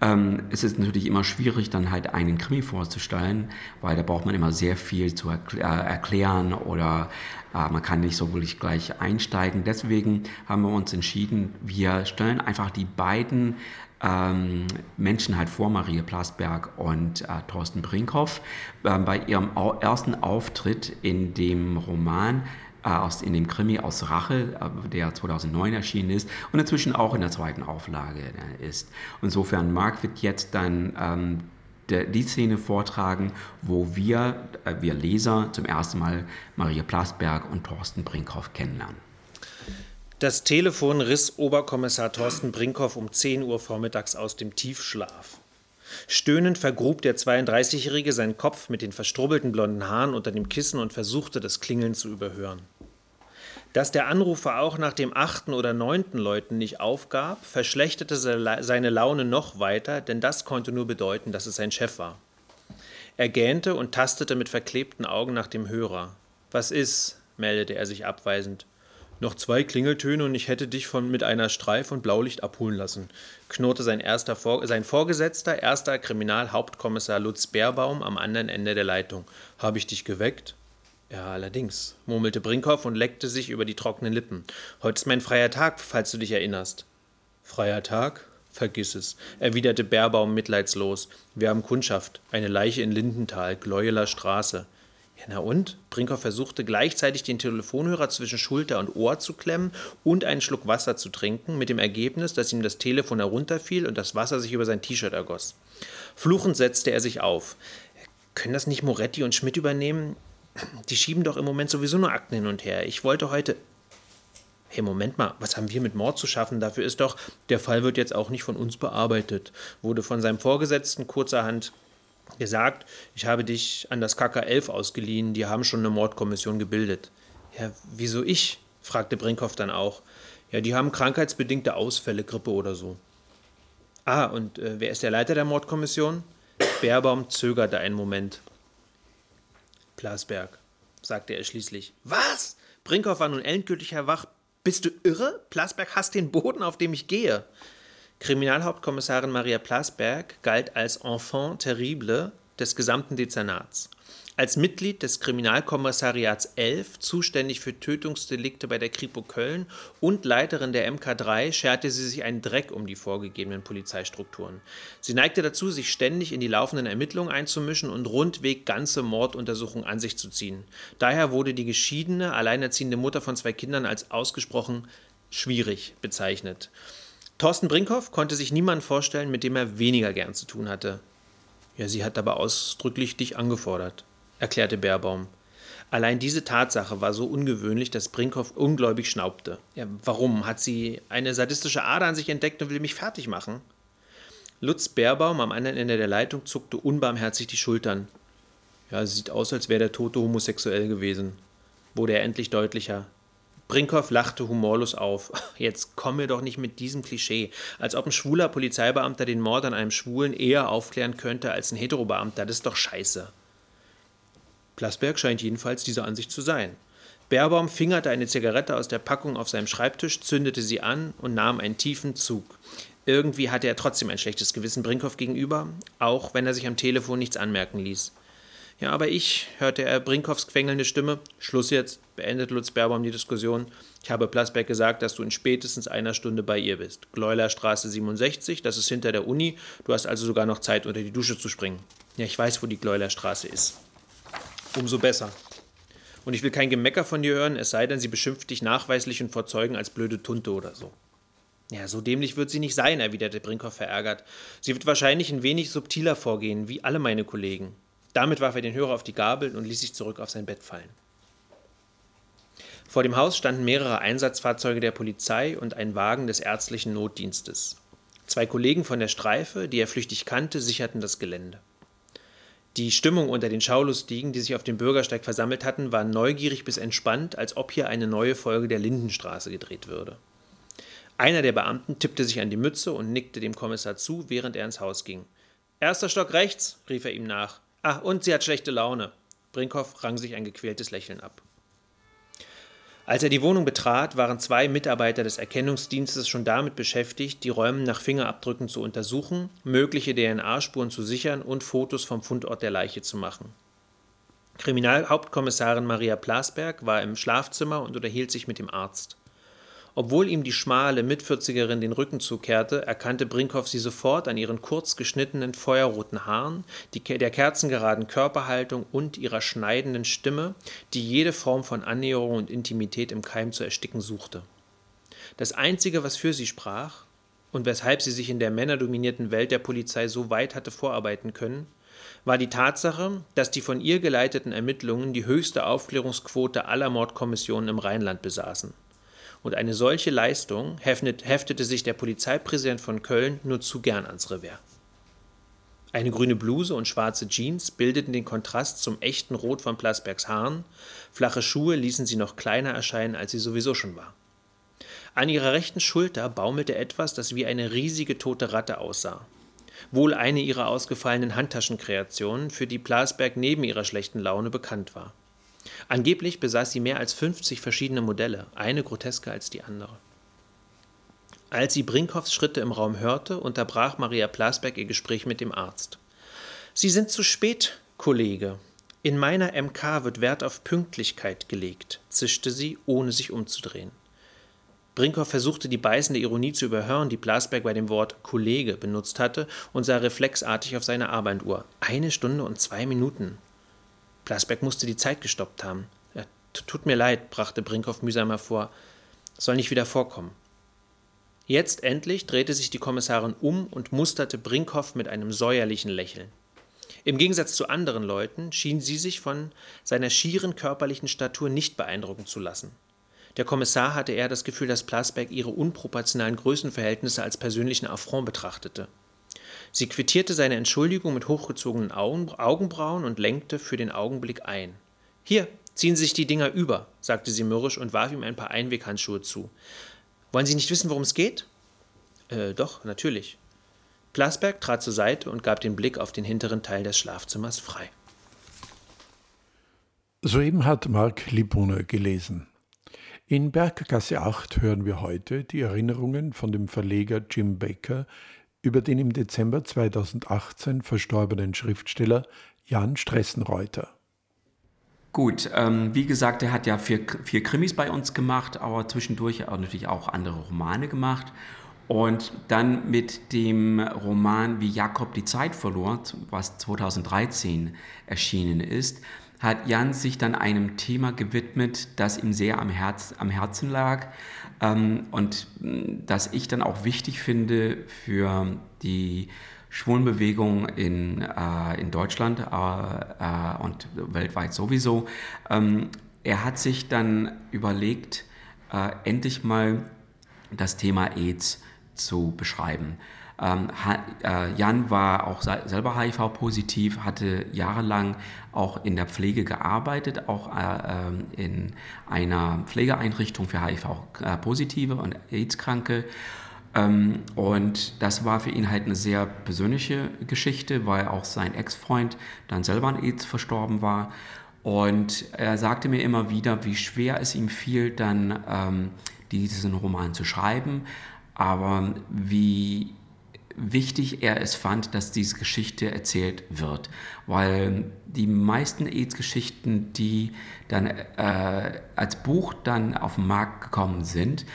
Ähm, es ist natürlich immer schwierig, dann halt einen Krimi vorzustellen, weil da braucht man immer sehr viel zu äh, erklären oder man kann nicht so wirklich gleich einsteigen. Deswegen haben wir uns entschieden, wir stellen einfach die beiden ähm, Menschen halt vor, Marie Plasberg und äh, Thorsten Brinkhoff, äh, bei ihrem au ersten Auftritt in dem Roman äh, aus, in dem Krimi aus Rache, äh, der 2009 erschienen ist und inzwischen auch in der zweiten Auflage äh, ist. Insofern, Marc wird jetzt dann ähm, der, die Szene vortragen, wo wir, wir Leser zum ersten Mal Maria Plasberg und Thorsten Brinkhoff kennenlernen. Das Telefon riss Oberkommissar Thorsten Brinkhoff um 10 Uhr vormittags aus dem Tiefschlaf. Stöhnend vergrub der 32-Jährige seinen Kopf mit den verstrubbelten blonden Haaren unter dem Kissen und versuchte, das Klingeln zu überhören. Dass der Anrufer auch nach dem achten oder neunten Läuten nicht aufgab, verschlechterte seine Laune noch weiter, denn das konnte nur bedeuten, dass es sein Chef war. Er gähnte und tastete mit verklebten Augen nach dem Hörer. Was ist? meldete er sich abweisend. Noch zwei Klingeltöne und ich hätte dich von mit einer Streif- und Blaulicht abholen lassen, knurrte sein, erster sein Vorgesetzter, erster Kriminalhauptkommissar Lutz Beerbaum am anderen Ende der Leitung. Habe ich dich geweckt? Ja, allerdings, murmelte Brinkhoff und leckte sich über die trockenen Lippen. Heute ist mein freier Tag, falls du dich erinnerst. Freier Tag? Vergiss es, erwiderte Beerbaum mitleidslos. Wir haben Kundschaft. Eine Leiche in Lindenthal, Gleueler Straße. Ja, na und? Brinkhoff versuchte gleichzeitig den Telefonhörer zwischen Schulter und Ohr zu klemmen und einen Schluck Wasser zu trinken, mit dem Ergebnis, dass ihm das Telefon herunterfiel und das Wasser sich über sein T-Shirt ergoss. Fluchend setzte er sich auf. Können das nicht Moretti und Schmidt übernehmen? Die schieben doch im Moment sowieso nur Akten hin und her. Ich wollte heute. Hey, Moment mal, was haben wir mit Mord zu schaffen? Dafür ist doch, der Fall wird jetzt auch nicht von uns bearbeitet, wurde von seinem Vorgesetzten kurzerhand gesagt, ich habe dich an das KK11 ausgeliehen, die haben schon eine Mordkommission gebildet. Ja, wieso ich? fragte Brinkhoff dann auch. Ja, die haben krankheitsbedingte Ausfälle, Grippe oder so. Ah, und äh, wer ist der Leiter der Mordkommission? Baerbaum zögerte einen Moment. Plasberg, sagte er schließlich. Was? Brinkhoff war nun endgültig erwacht. Bist du irre? Plasberg hasst den Boden, auf dem ich gehe. Kriminalhauptkommissarin Maria Plasberg galt als Enfant terrible des gesamten Dezernats. Als Mitglied des Kriminalkommissariats 11, zuständig für Tötungsdelikte bei der Kripo Köln und Leiterin der MK3, scherte sie sich einen Dreck um die vorgegebenen Polizeistrukturen. Sie neigte dazu, sich ständig in die laufenden Ermittlungen einzumischen und rundweg ganze Morduntersuchungen an sich zu ziehen. Daher wurde die geschiedene, alleinerziehende Mutter von zwei Kindern als ausgesprochen schwierig bezeichnet. Thorsten Brinkhoff konnte sich niemanden vorstellen, mit dem er weniger gern zu tun hatte. Ja, sie hat aber ausdrücklich dich angefordert, erklärte Baerbaum. Allein diese Tatsache war so ungewöhnlich, dass Brinkhoff ungläubig schnaubte. Ja, warum? Hat sie eine sadistische Ader an sich entdeckt und will mich fertig machen? Lutz Baerbaum am anderen Ende der Leitung zuckte unbarmherzig die Schultern. Ja, sieht aus, als wäre der Tote homosexuell gewesen, wurde er endlich deutlicher. Brinkhoff lachte humorlos auf. Jetzt komm mir doch nicht mit diesem Klischee. Als ob ein schwuler Polizeibeamter den Mord an einem Schwulen eher aufklären könnte als ein Heterobeamter. Das ist doch scheiße. Plasberg scheint jedenfalls dieser Ansicht zu sein. Baerbaum fingerte eine Zigarette aus der Packung auf seinem Schreibtisch, zündete sie an und nahm einen tiefen Zug. Irgendwie hatte er trotzdem ein schlechtes Gewissen Brinkhoff gegenüber, auch wenn er sich am Telefon nichts anmerken ließ. Ja, aber ich, hörte er Brinkhoffs quengelnde Stimme. Schluss jetzt, beendet Lutz Berbaum die Diskussion. Ich habe Plasberg gesagt, dass du in spätestens einer Stunde bei ihr bist. Gleulerstraße 67, das ist hinter der Uni. Du hast also sogar noch Zeit, unter die Dusche zu springen. Ja, ich weiß, wo die Gleulerstraße ist. Umso besser. Und ich will kein Gemecker von dir hören, es sei denn, sie beschimpft dich nachweislich und vor Zeugen als blöde Tunte oder so. Ja, so dämlich wird sie nicht sein, erwiderte Brinkhoff verärgert. Sie wird wahrscheinlich ein wenig subtiler vorgehen, wie alle meine Kollegen. Damit warf er den Hörer auf die Gabel und ließ sich zurück auf sein Bett fallen. Vor dem Haus standen mehrere Einsatzfahrzeuge der Polizei und ein Wagen des ärztlichen Notdienstes. Zwei Kollegen von der Streife, die er flüchtig kannte, sicherten das Gelände. Die Stimmung unter den Schaulustigen, die sich auf dem Bürgersteig versammelt hatten, war neugierig bis entspannt, als ob hier eine neue Folge der Lindenstraße gedreht würde. Einer der Beamten tippte sich an die Mütze und nickte dem Kommissar zu, während er ins Haus ging. Erster Stock rechts, rief er ihm nach. Ach, und sie hat schlechte Laune. Brinkhoff rang sich ein gequältes Lächeln ab. Als er die Wohnung betrat, waren zwei Mitarbeiter des Erkennungsdienstes schon damit beschäftigt, die Räume nach Fingerabdrücken zu untersuchen, mögliche DNA-Spuren zu sichern und Fotos vom Fundort der Leiche zu machen. Kriminalhauptkommissarin Maria Plasberg war im Schlafzimmer und unterhielt sich mit dem Arzt. Obwohl ihm die schmale Mitvierzigerin den Rücken zukehrte, erkannte Brinkhoff sie sofort an ihren kurz geschnittenen, feuerroten Haaren, die, der kerzengeraden Körperhaltung und ihrer schneidenden Stimme, die jede Form von Annäherung und Intimität im Keim zu ersticken suchte. Das Einzige, was für sie sprach und weshalb sie sich in der männerdominierten Welt der Polizei so weit hatte vorarbeiten können, war die Tatsache, dass die von ihr geleiteten Ermittlungen die höchste Aufklärungsquote aller Mordkommissionen im Rheinland besaßen. Und eine solche Leistung heftete sich der Polizeipräsident von Köln nur zu gern ans Revers. Eine grüne Bluse und schwarze Jeans bildeten den Kontrast zum echten Rot von Plasbergs Haaren, flache Schuhe ließen sie noch kleiner erscheinen, als sie sowieso schon war. An ihrer rechten Schulter baumelte etwas, das wie eine riesige tote Ratte aussah. Wohl eine ihrer ausgefallenen Handtaschenkreationen, für die Plasberg neben ihrer schlechten Laune bekannt war. Angeblich besaß sie mehr als 50 verschiedene Modelle, eine grotesker als die andere. Als sie Brinkhoffs Schritte im Raum hörte, unterbrach Maria Plasberg ihr Gespräch mit dem Arzt. Sie sind zu spät, Kollege. In meiner MK wird Wert auf Pünktlichkeit gelegt, zischte sie, ohne sich umzudrehen. Brinkhoff versuchte die beißende Ironie zu überhören, die Plasberg bei dem Wort Kollege benutzt hatte, und sah reflexartig auf seine Arbeituhr. Eine Stunde und zwei Minuten. Plasberg musste die Zeit gestoppt haben. Tut mir leid, brachte Brinkhoff mühsam hervor. Soll nicht wieder vorkommen. Jetzt endlich drehte sich die Kommissarin um und musterte Brinkhoff mit einem säuerlichen Lächeln. Im Gegensatz zu anderen Leuten schien sie sich von seiner schieren körperlichen Statur nicht beeindrucken zu lassen. Der Kommissar hatte eher das Gefühl, dass Plasberg ihre unproportionalen Größenverhältnisse als persönlichen Affront betrachtete. Sie quittierte seine Entschuldigung mit hochgezogenen Augen, Augenbrauen und lenkte für den Augenblick ein. Hier, ziehen Sie sich die Dinger über, sagte sie mürrisch und warf ihm ein paar Einweghandschuhe zu. Wollen Sie nicht wissen, worum es geht? Äh, doch, natürlich. Plasberg trat zur Seite und gab den Blick auf den hinteren Teil des Schlafzimmers frei. Soeben hat Mark Lipone gelesen. In Berggasse 8 hören wir heute die Erinnerungen von dem Verleger Jim Baker über den im Dezember 2018 verstorbenen Schriftsteller Jan Stressenreuter. Gut, ähm, wie gesagt, er hat ja vier, vier Krimis bei uns gemacht, aber zwischendurch auch natürlich auch andere Romane gemacht. Und dann mit dem Roman Wie Jakob die Zeit verlor, was 2013 erschienen ist, hat Jan sich dann einem Thema gewidmet, das ihm sehr am, Herz, am Herzen lag ähm, und mm, das ich dann auch wichtig finde für die Schwulenbewegung in, äh, in Deutschland äh, äh, und weltweit sowieso. Ähm, er hat sich dann überlegt, äh, endlich mal das Thema AIDS zu beschreiben. Ähm, äh, Jan war auch selber HIV-positiv, hatte jahrelang auch in der Pflege gearbeitet, auch äh, ähm, in einer Pflegeeinrichtung für HIV-positive und AIDS-Kranke ähm, und das war für ihn halt eine sehr persönliche Geschichte, weil auch sein Ex-Freund dann selber an AIDS verstorben war. Und er sagte mir immer wieder, wie schwer es ihm fiel, dann diesen Roman zu schreiben, aber wie wichtig er es fand, dass diese Geschichte erzählt wird. Weil die meisten AIDS-Geschichten, die dann äh, als Buch dann auf den Markt gekommen sind,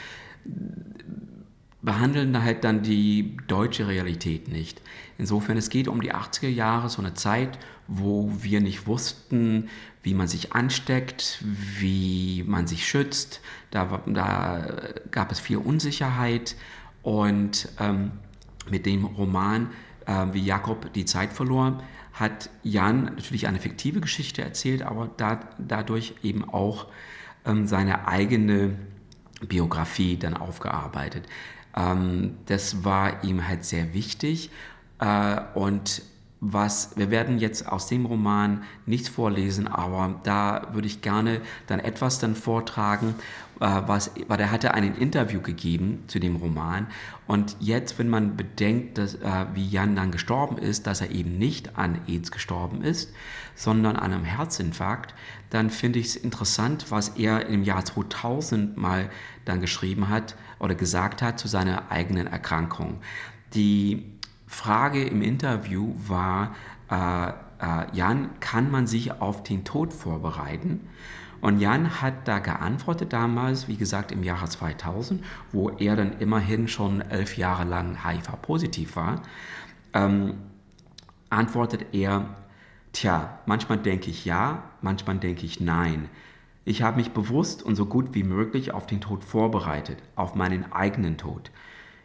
behandeln halt dann die deutsche Realität nicht. Insofern, es geht um die 80er Jahre, so eine Zeit, wo wir nicht wussten, wie man sich ansteckt, wie man sich schützt. Da, da gab es viel Unsicherheit und ähm, mit dem Roman, äh, wie Jakob die Zeit verlor, hat Jan natürlich eine fiktive Geschichte erzählt, aber da, dadurch eben auch ähm, seine eigene Biografie dann aufgearbeitet. Ähm, das war ihm halt sehr wichtig. Äh, und was, wir werden jetzt aus dem Roman nichts vorlesen, aber da würde ich gerne dann etwas dann vortragen, äh, was, weil er hatte ein Interview gegeben zu dem Roman und jetzt, wenn man bedenkt, dass, äh, wie Jan dann gestorben ist, dass er eben nicht an AIDS gestorben ist, sondern an einem Herzinfarkt, dann finde ich es interessant, was er im Jahr 2000 mal dann geschrieben hat oder gesagt hat zu seiner eigenen Erkrankung. Die Frage im Interview war, äh, äh, Jan, kann man sich auf den Tod vorbereiten? Und Jan hat da geantwortet damals, wie gesagt im Jahre 2000, wo er dann immerhin schon elf Jahre lang HIV-positiv war, ähm, antwortet er, tja, manchmal denke ich ja, manchmal denke ich nein. Ich habe mich bewusst und so gut wie möglich auf den Tod vorbereitet, auf meinen eigenen Tod.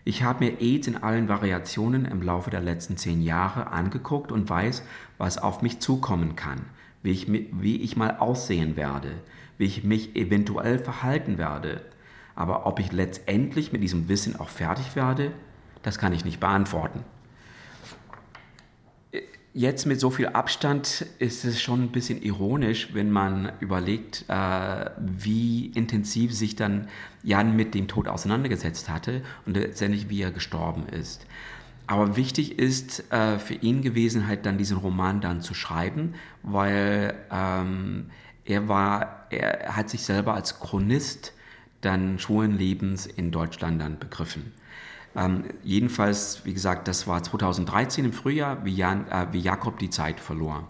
Ich habe mir AIDS in allen Variationen im Laufe der letzten zehn Jahre angeguckt und weiß, was auf mich zukommen kann wie ich, wie ich mal aussehen werde, wie ich mich eventuell verhalten werde. Aber ob ich letztendlich mit diesem Wissen auch fertig werde, das kann ich nicht beantworten. Jetzt mit so viel Abstand ist es schon ein bisschen ironisch, wenn man überlegt, äh, wie intensiv sich dann Jan mit dem Tod auseinandergesetzt hatte und letztendlich wie er gestorben ist. Aber wichtig ist äh, für ihn gewesen, halt dann diesen Roman dann zu schreiben, weil ähm, er war, er hat sich selber als Chronist dann schwulen Lebens in Deutschland dann begriffen. Ähm, jedenfalls, wie gesagt, das war 2013 im Frühjahr, wie, Jan, äh, wie Jakob die Zeit verlor.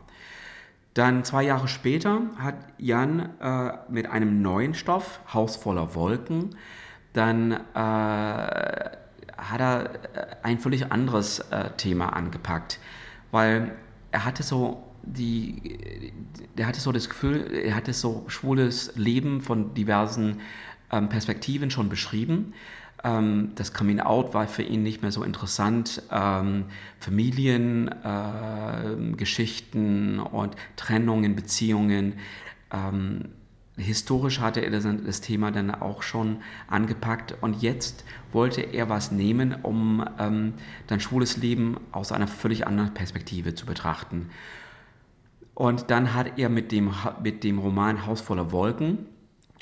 Dann zwei Jahre später hat Jan äh, mit einem neuen Stoff, Haus voller Wolken, dann äh, hat er äh, ein völlig anderes äh, Thema angepackt, weil er hatte so die, der hatte so das Gefühl, er hatte so schwules Leben von diversen ähm, Perspektiven schon beschrieben. Ähm, das Coming Out war für ihn nicht mehr so interessant. Ähm, Familiengeschichten äh, und Trennungen, Beziehungen. Ähm, historisch hatte er das, das, Thema dann auch schon angepackt und jetzt wollte er was nehmen, um ähm, dann schwules Leben aus einer völlig anderen Perspektive zu betrachten. Und dann hat er mit dem, mit dem Roman Haus voller Wolken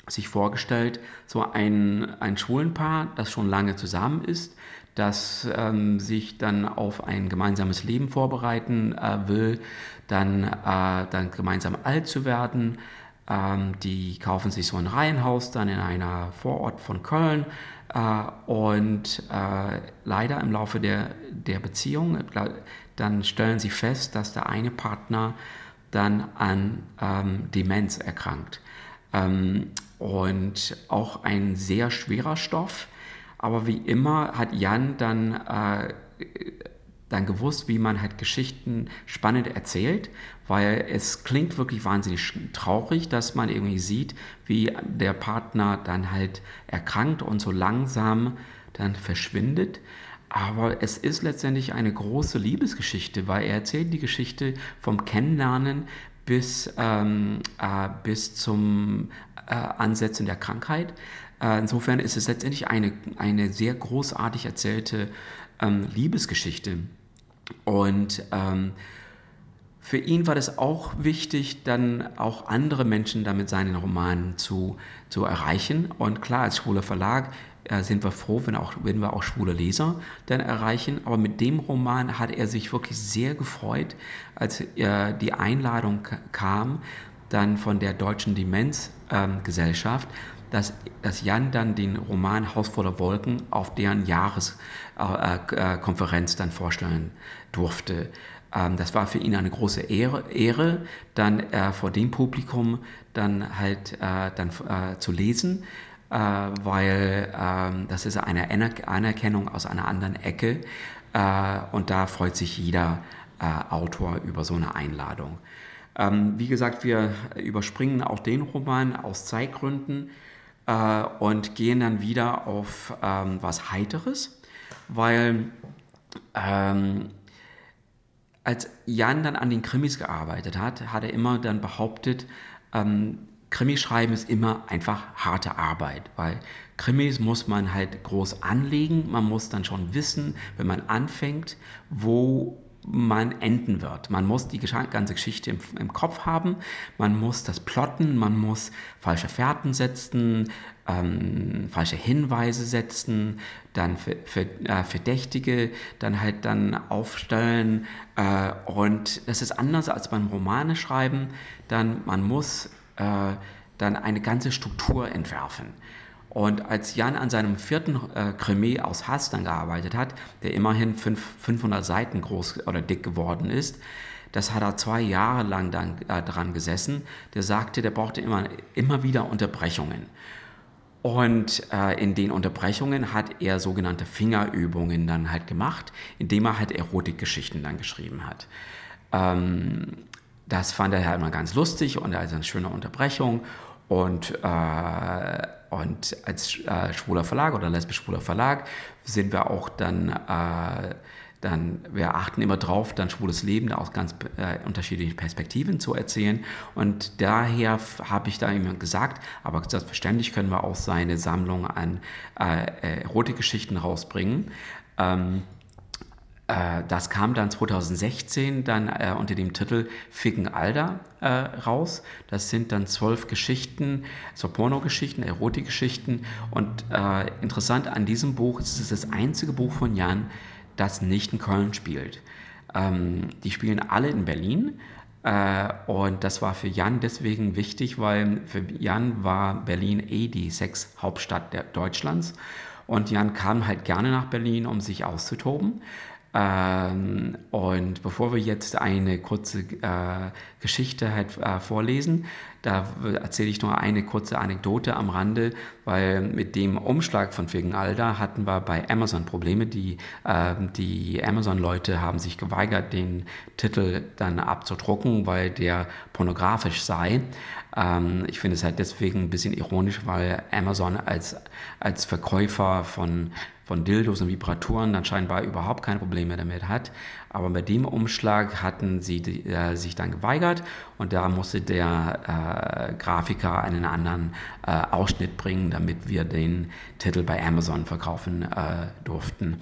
sich vorgestellt, so ein, ein Schwulenpaar, das schon lange zusammen ist, das ähm, sich dann auf ein gemeinsames Leben vorbereiten äh, will, dann, äh, dann gemeinsam alt zu werden, ähm, die kaufen sich so ein Reihenhaus dann in einer Vorort von Köln äh, und äh, leider im Laufe der, der Beziehung, dann stellen sie fest, dass der eine Partner dann an ähm, Demenz erkrankt. Und auch ein sehr schwerer Stoff. Aber wie immer hat Jan dann äh, dann gewusst, wie man halt Geschichten spannend erzählt, weil es klingt wirklich wahnsinnig traurig, dass man irgendwie sieht, wie der Partner dann halt erkrankt und so langsam dann verschwindet. Aber es ist letztendlich eine große Liebesgeschichte, weil er erzählt die Geschichte vom Kennenlernen bis, ähm, äh, bis zum äh, Ansetzen der Krankheit. Äh, insofern ist es letztendlich eine, eine sehr großartig erzählte ähm, Liebesgeschichte. Und ähm, für ihn war das auch wichtig, dann auch andere Menschen damit seinen Romanen zu, zu erreichen. Und klar, als schwuler Verlag sind wir froh, wenn, auch, wenn wir auch schwule Leser dann erreichen. Aber mit dem Roman hat er sich wirklich sehr gefreut, als äh, die Einladung kam, dann von der Deutschen Demenzgesellschaft, ähm, dass, dass Jan dann den Roman Haus voller Wolken auf deren Jahreskonferenz äh, äh, dann vorstellen durfte. Ähm, das war für ihn eine große Ehre, Ehre dann äh, vor dem Publikum dann halt äh, dann äh, zu lesen, äh, weil ähm, das ist eine Anerkennung aus einer anderen Ecke und da freut sich jeder Autor über so eine Einladung. Ähm, wie gesagt, wir überspringen auch den Roman aus Zeitgründen äh, und gehen dann wieder auf ähm, was Heiteres, weil ähm, als Jan dann an den Krimis gearbeitet hat, hat er immer dann behauptet, ähm, Krimischreiben ist immer einfach harte Arbeit, weil Krimis muss man halt groß anlegen, man muss dann schon wissen, wenn man anfängt, wo man enden wird. Man muss die ganze Geschichte im, im, Kopf haben, man muss das plotten, man muss falsche Fährten setzen, ähm, falsche Hinweise setzen, dann für, für äh, Verdächtige dann halt dann aufstellen äh, und das ist anders als beim Romane schreiben, dann man muss äh, dann eine ganze Struktur entwerfen. Und als Jan an seinem vierten äh, Krimi aus Hass dann gearbeitet hat, der immerhin fünf, 500 Seiten groß oder dick geworden ist, das hat er zwei Jahre lang dann äh, dran gesessen. Der sagte, der brauchte immer, immer wieder Unterbrechungen. Und äh, in den Unterbrechungen hat er sogenannte Fingerübungen dann halt gemacht, indem er halt Erotikgeschichten dann geschrieben hat. Ähm, das fand er halt immer ganz lustig und also eine schöne Unterbrechung. Und, äh, und als äh, schwuler Verlag oder lesbisch-schwuler Verlag sind wir auch dann äh, dann wir achten immer drauf, dann schwules Leben aus ganz äh, unterschiedlichen Perspektiven zu erzählen. Und daher habe ich da immer gesagt, aber selbstverständlich können wir auch seine Sammlung an äh, Erotikgeschichten rausbringen. Ähm, äh, das kam dann 2016 dann äh, unter dem Titel Ficken Alda äh, raus. Das sind dann zwölf Geschichten, so Pornogeschichten, Erotikgeschichten. Und äh, interessant an diesem Buch, es ist das einzige Buch von Jan, das nicht in Köln spielt. Ähm, die spielen alle in Berlin. Äh, und das war für Jan deswegen wichtig, weil für Jan war Berlin eh die Sexhauptstadt Deutschlands. Und Jan kam halt gerne nach Berlin, um sich auszutoben. Ähm, und bevor wir jetzt eine kurze äh, Geschichte halt, äh, vorlesen, da erzähle ich nur eine kurze Anekdote am Rande, weil mit dem Umschlag von Alda hatten wir bei Amazon Probleme. Die, äh, die Amazon-Leute haben sich geweigert, den Titel dann abzudrucken, weil der pornografisch sei. Ähm, ich finde es halt deswegen ein bisschen ironisch, weil Amazon als, als Verkäufer von von Dildos und Vibratoren dann scheinbar überhaupt keine Probleme damit hat. Aber bei dem Umschlag hatten sie äh, sich dann geweigert und da musste der äh, Grafiker einen anderen äh, Ausschnitt bringen, damit wir den Titel bei Amazon verkaufen äh, durften.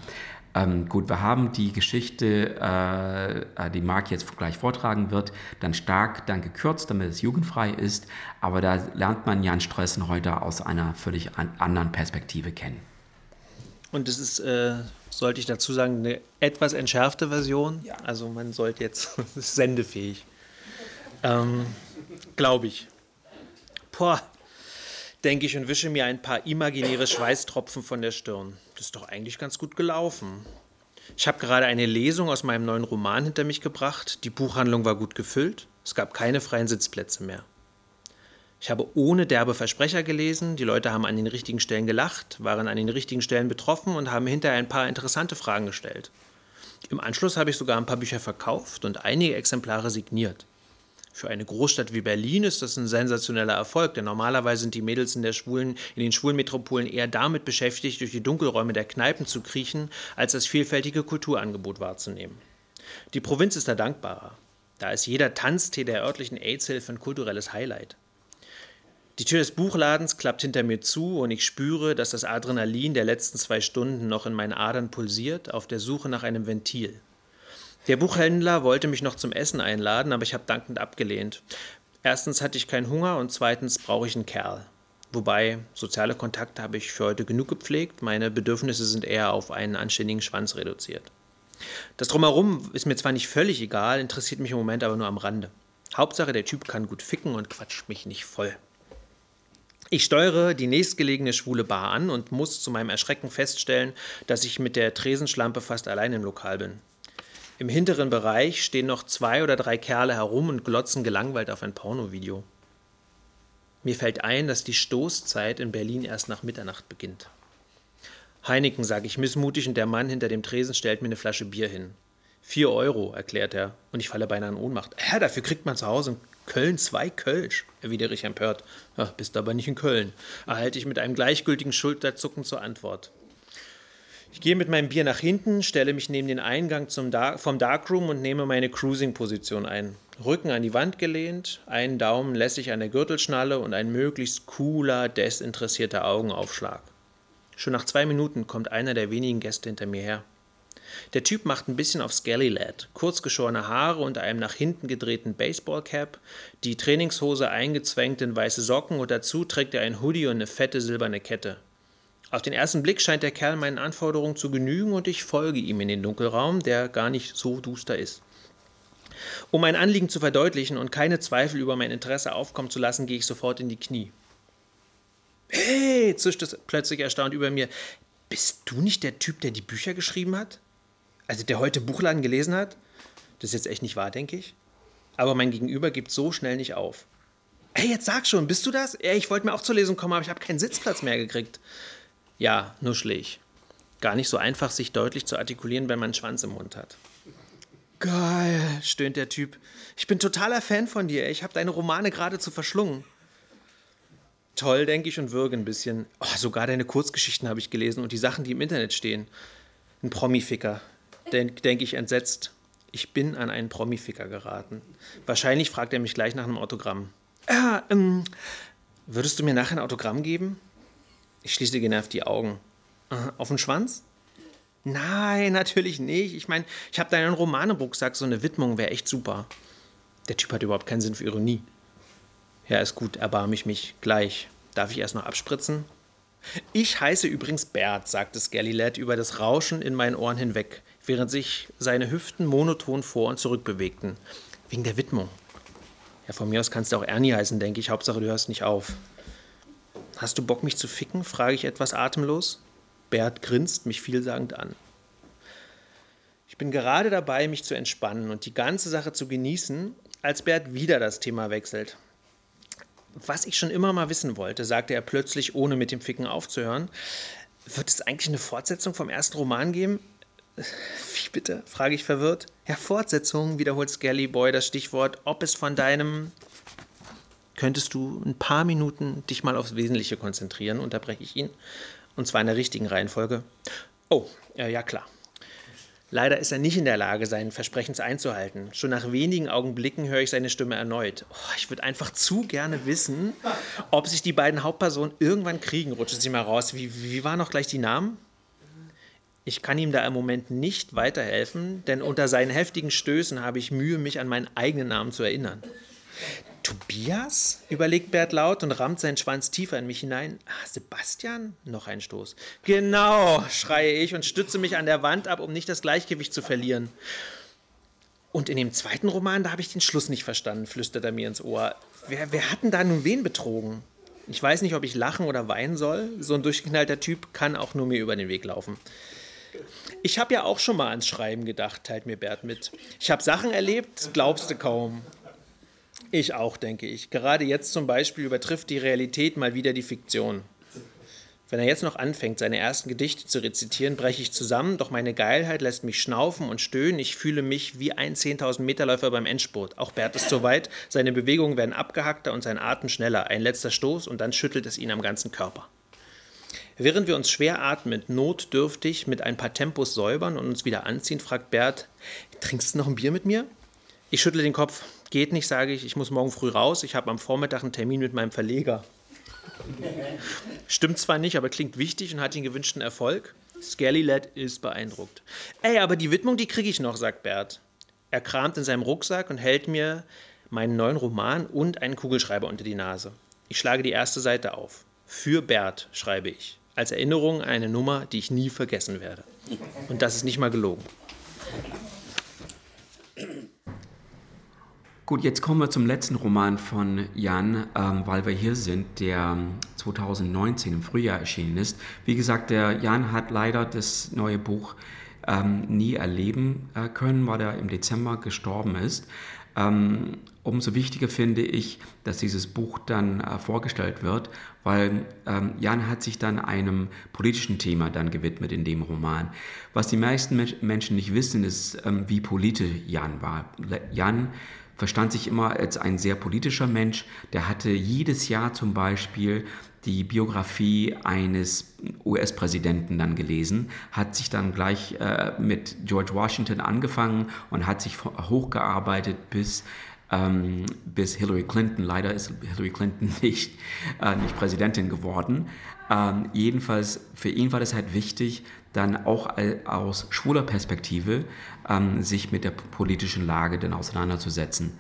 Ähm, gut, wir haben die Geschichte, äh, äh, die Marc jetzt gleich vortragen wird, dann stark dann gekürzt, damit es jugendfrei ist. Aber da lernt man Jan Stressen heute aus einer völlig an anderen Perspektive kennen. Und es ist, äh, sollte ich dazu sagen, eine etwas entschärfte Version. Ja. Also man sollte jetzt, sendefähig. Ähm, Glaube ich. Boah, denke ich und wische mir ein paar imaginäre Schweißtropfen von der Stirn. Das ist doch eigentlich ganz gut gelaufen. Ich habe gerade eine Lesung aus meinem neuen Roman hinter mich gebracht. Die Buchhandlung war gut gefüllt. Es gab keine freien Sitzplätze mehr. Ich habe ohne derbe Versprecher gelesen, die Leute haben an den richtigen Stellen gelacht, waren an den richtigen Stellen betroffen und haben hinterher ein paar interessante Fragen gestellt. Im Anschluss habe ich sogar ein paar Bücher verkauft und einige Exemplare signiert. Für eine Großstadt wie Berlin ist das ein sensationeller Erfolg, denn normalerweise sind die Mädels in, der Schwulen, in den schwulen Metropolen eher damit beschäftigt, durch die Dunkelräume der Kneipen zu kriechen, als das vielfältige Kulturangebot wahrzunehmen. Die Provinz ist da dankbarer. Da ist jeder Tanztee der örtlichen AIDS-Hilfe ein kulturelles Highlight. Die Tür des Buchladens klappt hinter mir zu und ich spüre, dass das Adrenalin der letzten zwei Stunden noch in meinen Adern pulsiert, auf der Suche nach einem Ventil. Der Buchhändler wollte mich noch zum Essen einladen, aber ich habe dankend abgelehnt. Erstens hatte ich keinen Hunger und zweitens brauche ich einen Kerl. Wobei, soziale Kontakte habe ich für heute genug gepflegt, meine Bedürfnisse sind eher auf einen anständigen Schwanz reduziert. Das Drumherum ist mir zwar nicht völlig egal, interessiert mich im Moment aber nur am Rande. Hauptsache, der Typ kann gut ficken und quatscht mich nicht voll. Ich steuere die nächstgelegene schwule Bar an und muss zu meinem Erschrecken feststellen, dass ich mit der Tresenschlampe fast allein im Lokal bin. Im hinteren Bereich stehen noch zwei oder drei Kerle herum und glotzen gelangweilt auf ein Pornovideo. Mir fällt ein, dass die Stoßzeit in Berlin erst nach Mitternacht beginnt. Heineken, sage ich missmutig, und der Mann hinter dem Tresen stellt mir eine Flasche Bier hin. Vier Euro, erklärt er, und ich falle beinahe in Ohnmacht. Ja, dafür kriegt man zu Hause Köln zwei Kölsch, erwidere ich empört. Ja, bist aber nicht in Köln, erhalte ich mit einem gleichgültigen Schulterzucken zur Antwort. Ich gehe mit meinem Bier nach hinten, stelle mich neben den Eingang zum Dar vom Darkroom und nehme meine Cruising-Position ein. Rücken an die Wand gelehnt, einen Daumen lässig an der Gürtelschnalle und ein möglichst cooler, desinteressierter Augenaufschlag. Schon nach zwei Minuten kommt einer der wenigen Gäste hinter mir her. Der Typ macht ein bisschen auf Skelly Lad. Kurzgeschorene Haare unter einem nach hinten gedrehten Baseballcap, die Trainingshose eingezwängt in weiße Socken und dazu trägt er ein Hoodie und eine fette silberne Kette. Auf den ersten Blick scheint der Kerl meinen Anforderungen zu genügen und ich folge ihm in den Dunkelraum, der gar nicht so duster ist. Um mein Anliegen zu verdeutlichen und keine Zweifel über mein Interesse aufkommen zu lassen, gehe ich sofort in die Knie. Hey, zischt es plötzlich erstaunt über mir. Bist du nicht der Typ, der die Bücher geschrieben hat? Also der heute Buchladen gelesen hat, das ist jetzt echt nicht wahr, denke ich. Aber mein Gegenüber gibt so schnell nicht auf. Ey, jetzt sag schon, bist du das? Ey, ich wollte mir auch zur Lesung kommen, aber ich habe keinen Sitzplatz mehr gekriegt. Ja, nuschle ich. Gar nicht so einfach, sich deutlich zu artikulieren, wenn man einen Schwanz im Mund hat. Geil, stöhnt der Typ. Ich bin totaler Fan von dir. Ich habe deine Romane geradezu verschlungen. Toll, denke ich und würge ein bisschen. Oh, sogar deine Kurzgeschichten habe ich gelesen und die Sachen, die im Internet stehen. Ein Promificker. Denke denk ich entsetzt. Ich bin an einen Promificker geraten. Wahrscheinlich fragt er mich gleich nach einem Autogramm. Ah, ähm, würdest du mir nachher ein Autogramm geben? Ich schließe genervt die Augen. Auf den Schwanz? Nein, natürlich nicht. Ich meine, ich habe deinen Roman im Rucksack, so eine Widmung wäre echt super. Der Typ hat überhaupt keinen Sinn für Ironie. Ja, ist gut, erbarme ich mich. Gleich. Darf ich erst noch abspritzen? Ich heiße übrigens Bert, sagte Scallylad über das Rauschen in meinen Ohren hinweg, während sich seine Hüften monoton vor und zurück bewegten. Wegen der Widmung. Ja, von mir aus kannst du auch Ernie heißen, denke ich. Hauptsache, du hörst nicht auf. Hast du Bock, mich zu ficken? frage ich etwas atemlos. Bert grinst mich vielsagend an. Ich bin gerade dabei, mich zu entspannen und die ganze Sache zu genießen, als Bert wieder das Thema wechselt. Was ich schon immer mal wissen wollte, sagte er plötzlich, ohne mit dem Ficken aufzuhören. Wird es eigentlich eine Fortsetzung vom ersten Roman geben? Wie bitte? frage ich verwirrt. Ja, Fortsetzung, wiederholt Skelly Boy das Stichwort, ob es von deinem. Könntest du ein paar Minuten dich mal aufs Wesentliche konzentrieren, unterbreche ich ihn. Und zwar in der richtigen Reihenfolge. Oh, äh, ja klar. Leider ist er nicht in der Lage, seinen Versprechens einzuhalten. Schon nach wenigen Augenblicken höre ich seine Stimme erneut. Oh, ich würde einfach zu gerne wissen, ob sich die beiden Hauptpersonen irgendwann kriegen. Rutscht sie mal raus. Wie, wie waren noch gleich die Namen? Ich kann ihm da im Moment nicht weiterhelfen, denn unter seinen heftigen Stößen habe ich Mühe, mich an meinen eigenen Namen zu erinnern. Tobias? überlegt Bert laut und rammt seinen Schwanz tiefer in mich hinein. Ah, Sebastian? Noch ein Stoß. Genau, schreie ich und stütze mich an der Wand ab, um nicht das Gleichgewicht zu verlieren. Und in dem zweiten Roman, da habe ich den Schluss nicht verstanden, flüstert er mir ins Ohr. Wer, wer hat denn da nun wen betrogen? Ich weiß nicht, ob ich lachen oder weinen soll. So ein durchgeknallter Typ kann auch nur mir über den Weg laufen. Ich habe ja auch schon mal ans Schreiben gedacht, teilt mir Bert mit. Ich habe Sachen erlebt, glaubst du kaum. Ich auch, denke ich. Gerade jetzt zum Beispiel übertrifft die Realität mal wieder die Fiktion. Wenn er jetzt noch anfängt, seine ersten Gedichte zu rezitieren, breche ich zusammen, doch meine Geilheit lässt mich schnaufen und stöhnen. Ich fühle mich wie ein 10.000 Meter Läufer beim Endspurt. Auch Bert ist so weit, seine Bewegungen werden abgehackter und sein Atem schneller. Ein letzter Stoß und dann schüttelt es ihn am ganzen Körper. Während wir uns schwer atmend, notdürftig mit ein paar Tempos säubern und uns wieder anziehen, fragt Bert, trinkst du noch ein Bier mit mir? Ich schüttle den Kopf. Geht nicht, sage ich. Ich muss morgen früh raus. Ich habe am Vormittag einen Termin mit meinem Verleger. Stimmt zwar nicht, aber klingt wichtig und hat den gewünschten Erfolg. Scallylad ist beeindruckt. Ey, aber die Widmung, die kriege ich noch, sagt Bert. Er kramt in seinem Rucksack und hält mir meinen neuen Roman und einen Kugelschreiber unter die Nase. Ich schlage die erste Seite auf. Für Bert schreibe ich. Als Erinnerung eine Nummer, die ich nie vergessen werde. Und das ist nicht mal gelogen. Gut, jetzt kommen wir zum letzten Roman von Jan, ähm, weil wir hier sind, der 2019 im Frühjahr erschienen ist. Wie gesagt, der Jan hat leider das neue Buch ähm, nie erleben äh, können, weil er im Dezember gestorben ist. Ähm, umso wichtiger finde ich, dass dieses Buch dann äh, vorgestellt wird, weil ähm, Jan hat sich dann einem politischen Thema dann gewidmet in dem Roman. Was die meisten Menschen nicht wissen, ist, ähm, wie politisch Jan war. Jan verstand sich immer als ein sehr politischer Mensch. Der hatte jedes Jahr zum Beispiel die Biografie eines US-Präsidenten dann gelesen, hat sich dann gleich äh, mit George Washington angefangen und hat sich hochgearbeitet bis ähm, bis Hillary Clinton. Leider ist Hillary Clinton nicht, äh, nicht Präsidentin geworden. Ähm, jedenfalls, für ihn war das halt wichtig, dann auch aus schwuler Perspektive ähm, sich mit der politischen Lage dann auseinanderzusetzen.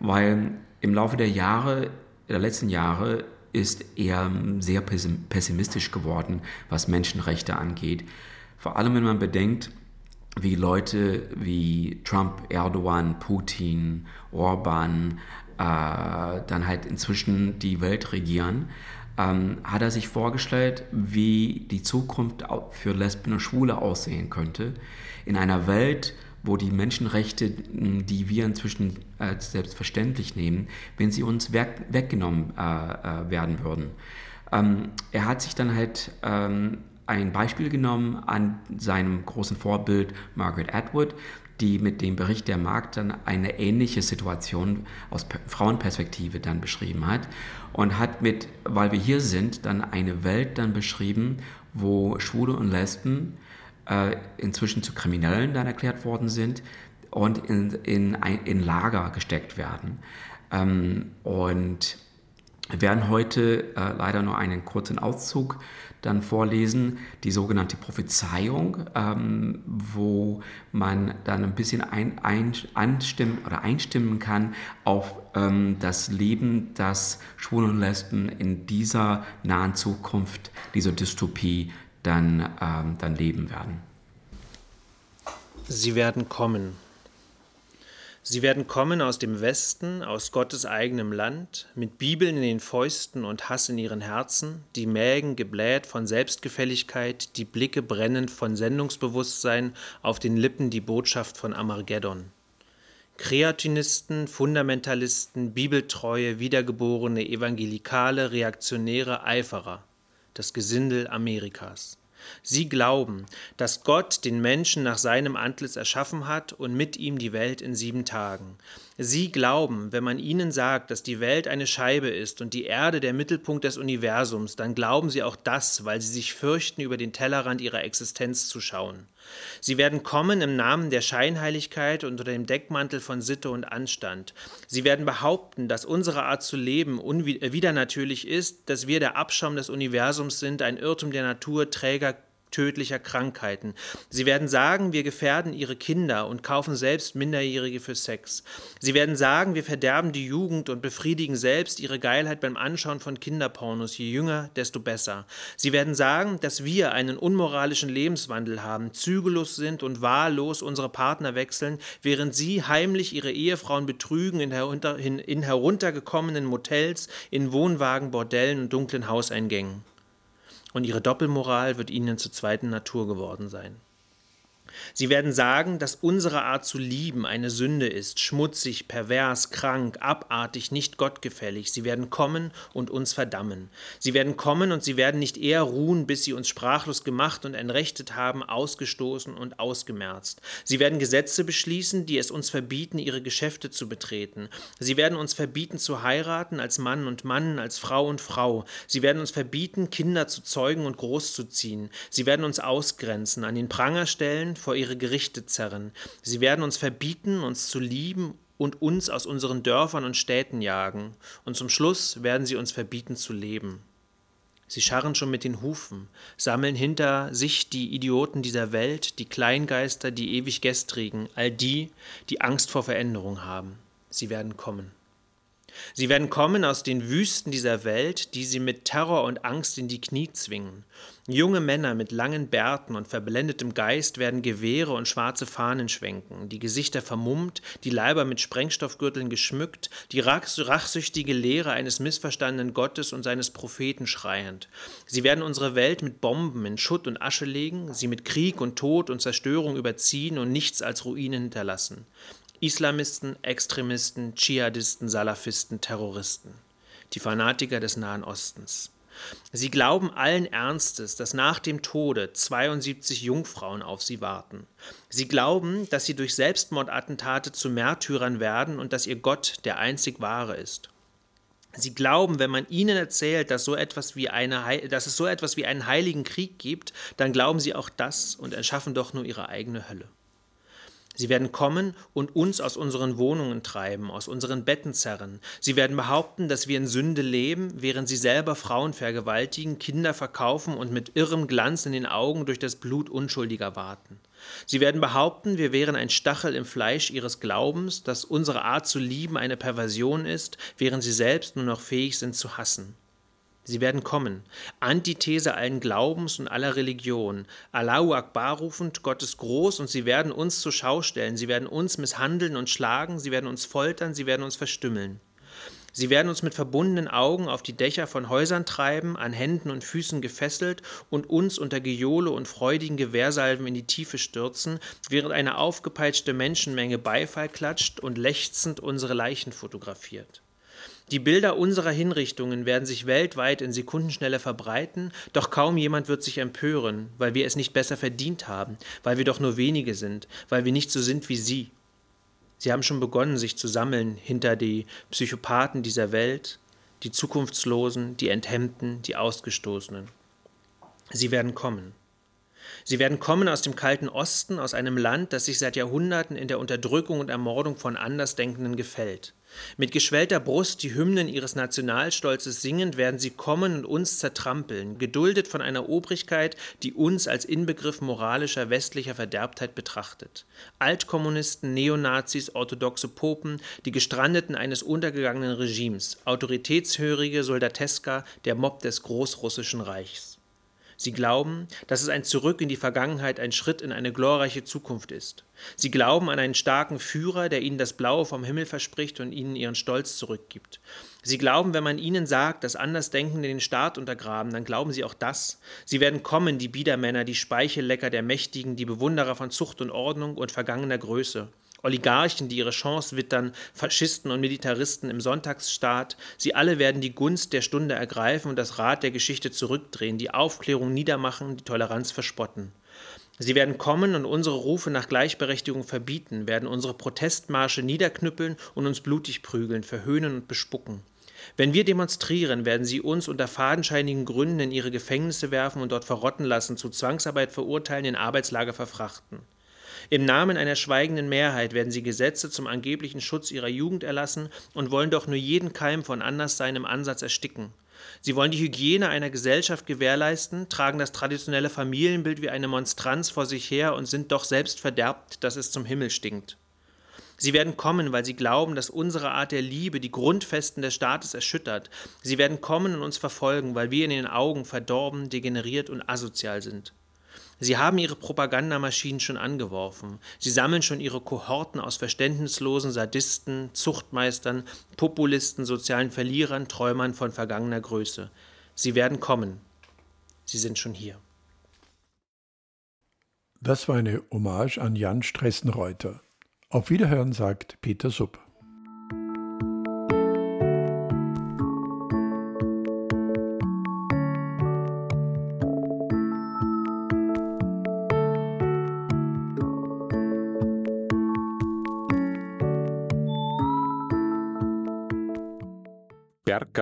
Weil im Laufe der Jahre, der letzten Jahre, ist er sehr pessimistisch geworden, was Menschenrechte angeht. Vor allem, wenn man bedenkt, wie Leute wie Trump, Erdogan, Putin, Orban äh, dann halt inzwischen die Welt regieren, ähm, hat er sich vorgestellt, wie die Zukunft für Lesben und Schwule aussehen könnte. In einer Welt, wo die Menschenrechte, die wir inzwischen als selbstverständlich nehmen, wenn sie uns weg, weggenommen äh, äh, werden würden. Ähm, er hat sich dann halt ähm, ein Beispiel genommen an seinem großen Vorbild Margaret Atwood, die mit dem Bericht der Markt dann eine ähnliche Situation aus Frauenperspektive dann beschrieben hat und hat mit, weil wir hier sind, dann eine Welt dann beschrieben, wo Schwule und Lesben äh, inzwischen zu Kriminellen dann erklärt worden sind und in, in, in Lager gesteckt werden. Ähm, und wir werden heute äh, leider nur einen kurzen Auszug dann vorlesen, die sogenannte Prophezeiung, ähm, wo man dann ein bisschen ein, ein, anstimmen oder einstimmen kann auf ähm, das Leben, das Schwulen und Lesben in dieser nahen Zukunft, dieser Dystopie dann, ähm, dann leben werden. Sie werden kommen. Sie werden kommen aus dem Westen, aus Gottes eigenem Land, mit Bibeln in den Fäusten und Hass in ihren Herzen, die Mägen gebläht von Selbstgefälligkeit, die Blicke brennend von Sendungsbewusstsein, auf den Lippen die Botschaft von Amargeddon. Kreatinisten, Fundamentalisten, Bibeltreue, wiedergeborene Evangelikale, Reaktionäre, Eiferer, das Gesindel Amerikas. Sie glauben, dass Gott den Menschen nach seinem Antlitz erschaffen hat und mit ihm die Welt in sieben Tagen. Sie glauben, wenn man ihnen sagt, dass die Welt eine Scheibe ist und die Erde der Mittelpunkt des Universums, dann glauben sie auch das, weil sie sich fürchten, über den Tellerrand ihrer Existenz zu schauen. Sie werden kommen im Namen der Scheinheiligkeit und unter dem Deckmantel von Sitte und Anstand. Sie werden behaupten, dass unsere Art zu leben widernatürlich ist, dass wir der Abschaum des Universums sind, ein Irrtum der Natur, Träger tödlicher Krankheiten. Sie werden sagen, wir gefährden ihre Kinder und kaufen selbst Minderjährige für Sex. Sie werden sagen, wir verderben die Jugend und befriedigen selbst ihre Geilheit beim Anschauen von Kinderpornos. Je jünger, desto besser. Sie werden sagen, dass wir einen unmoralischen Lebenswandel haben, zügellos sind und wahllos unsere Partner wechseln, während sie heimlich ihre Ehefrauen betrügen in, herunter, in, in heruntergekommenen Motels, in Wohnwagen, Bordellen und dunklen Hauseingängen und ihre Doppelmoral wird ihnen zur zweiten Natur geworden sein. Sie werden sagen, dass unsere Art zu lieben eine Sünde ist, schmutzig, pervers, krank, abartig, nicht gottgefällig. Sie werden kommen und uns verdammen. Sie werden kommen und sie werden nicht eher ruhen, bis sie uns sprachlos gemacht und entrechtet haben, ausgestoßen und ausgemerzt. Sie werden Gesetze beschließen, die es uns verbieten, ihre Geschäfte zu betreten. Sie werden uns verbieten zu heiraten als Mann und Mann, als Frau und Frau. Sie werden uns verbieten, Kinder zu zeugen und großzuziehen. Sie werden uns ausgrenzen, an den Pranger stellen, vor ihre Gerichte zerren. Sie werden uns verbieten, uns zu lieben und uns aus unseren Dörfern und Städten jagen. Und zum Schluss werden sie uns verbieten zu leben. Sie scharren schon mit den Hufen, sammeln hinter sich die Idioten dieser Welt, die Kleingeister, die ewig Gestrigen, all die, die Angst vor Veränderung haben. Sie werden kommen. Sie werden kommen aus den Wüsten dieser Welt, die sie mit Terror und Angst in die Knie zwingen. Junge Männer mit langen Bärten und verblendetem Geist werden Gewehre und schwarze Fahnen schwenken, die Gesichter vermummt, die Leiber mit Sprengstoffgürteln geschmückt, die rachsüchtige Lehre eines missverstandenen Gottes und seines Propheten schreiend. Sie werden unsere Welt mit Bomben in Schutt und Asche legen, sie mit Krieg und Tod und Zerstörung überziehen und nichts als Ruinen hinterlassen. Islamisten, Extremisten, Dschihadisten, Salafisten, Terroristen, die Fanatiker des Nahen Ostens. Sie glauben allen Ernstes, dass nach dem Tode 72 Jungfrauen auf sie warten. Sie glauben, dass sie durch Selbstmordattentate zu Märtyrern werden und dass ihr Gott der einzig wahre ist. Sie glauben, wenn man ihnen erzählt, dass, so etwas wie eine, dass es so etwas wie einen heiligen Krieg gibt, dann glauben sie auch das und erschaffen doch nur ihre eigene Hölle. Sie werden kommen und uns aus unseren Wohnungen treiben, aus unseren Betten zerren. Sie werden behaupten, dass wir in Sünde leben, während sie selber Frauen vergewaltigen, Kinder verkaufen und mit irrem Glanz in den Augen durch das Blut Unschuldiger warten. Sie werden behaupten, wir wären ein Stachel im Fleisch ihres Glaubens, dass unsere Art zu lieben eine Perversion ist, während sie selbst nur noch fähig sind zu hassen. Sie werden kommen. Antithese allen Glaubens und aller Religion. Allahu Akbar rufend, Gott ist groß und sie werden uns zur Schau stellen. Sie werden uns misshandeln und schlagen. Sie werden uns foltern. Sie werden uns verstümmeln. Sie werden uns mit verbundenen Augen auf die Dächer von Häusern treiben, an Händen und Füßen gefesselt und uns unter Gejohle und freudigen Gewehrsalven in die Tiefe stürzen, während eine aufgepeitschte Menschenmenge Beifall klatscht und lechzend unsere Leichen fotografiert. Die Bilder unserer Hinrichtungen werden sich weltweit in Sekundenschnelle verbreiten, doch kaum jemand wird sich empören, weil wir es nicht besser verdient haben, weil wir doch nur wenige sind, weil wir nicht so sind wie Sie. Sie haben schon begonnen, sich zu sammeln hinter die Psychopathen dieser Welt, die Zukunftslosen, die Enthemmten, die Ausgestoßenen. Sie werden kommen. Sie werden kommen aus dem kalten Osten, aus einem Land, das sich seit Jahrhunderten in der Unterdrückung und Ermordung von Andersdenkenden gefällt. Mit geschwellter Brust die Hymnen ihres Nationalstolzes singend werden sie kommen und uns zertrampeln, geduldet von einer Obrigkeit, die uns als Inbegriff moralischer westlicher Verderbtheit betrachtet. Altkommunisten, Neonazis, orthodoxe Popen, die Gestrandeten eines untergegangenen Regimes, autoritätshörige Soldateska, der Mob des Großrussischen Reichs. Sie glauben, dass es ein Zurück in die Vergangenheit ein Schritt in eine glorreiche Zukunft ist. Sie glauben an einen starken Führer, der ihnen das Blaue vom Himmel verspricht und ihnen ihren Stolz zurückgibt. Sie glauben, wenn man ihnen sagt, dass Andersdenkende den Staat untergraben, dann glauben sie auch das. Sie werden kommen, die Biedermänner, die Speichellecker der Mächtigen, die Bewunderer von Zucht und Ordnung und vergangener Größe. Oligarchen, die ihre Chance wittern, Faschisten und Militaristen im Sonntagsstaat, sie alle werden die Gunst der Stunde ergreifen und das Rad der Geschichte zurückdrehen, die Aufklärung niedermachen, die Toleranz verspotten. Sie werden kommen und unsere Rufe nach Gleichberechtigung verbieten, werden unsere Protestmarsche niederknüppeln und uns blutig prügeln, verhöhnen und bespucken. Wenn wir demonstrieren, werden sie uns unter fadenscheinigen Gründen in ihre Gefängnisse werfen und dort verrotten lassen, zu Zwangsarbeit verurteilen, in Arbeitslager verfrachten. Im Namen einer schweigenden Mehrheit werden sie Gesetze zum angeblichen Schutz ihrer Jugend erlassen und wollen doch nur jeden Keim von Anderssein im Ansatz ersticken. Sie wollen die Hygiene einer Gesellschaft gewährleisten, tragen das traditionelle Familienbild wie eine Monstranz vor sich her und sind doch selbst verderbt, dass es zum Himmel stinkt. Sie werden kommen, weil sie glauben, dass unsere Art der Liebe die Grundfesten des Staates erschüttert. Sie werden kommen und uns verfolgen, weil wir in den Augen verdorben, degeneriert und asozial sind. Sie haben ihre Propagandamaschinen schon angeworfen. Sie sammeln schon ihre Kohorten aus verständnislosen Sadisten, Zuchtmeistern, Populisten, sozialen Verlierern, Träumern von vergangener Größe. Sie werden kommen. Sie sind schon hier. Das war eine Hommage an Jan Stressenreuter. Auf Wiederhören sagt Peter Supp.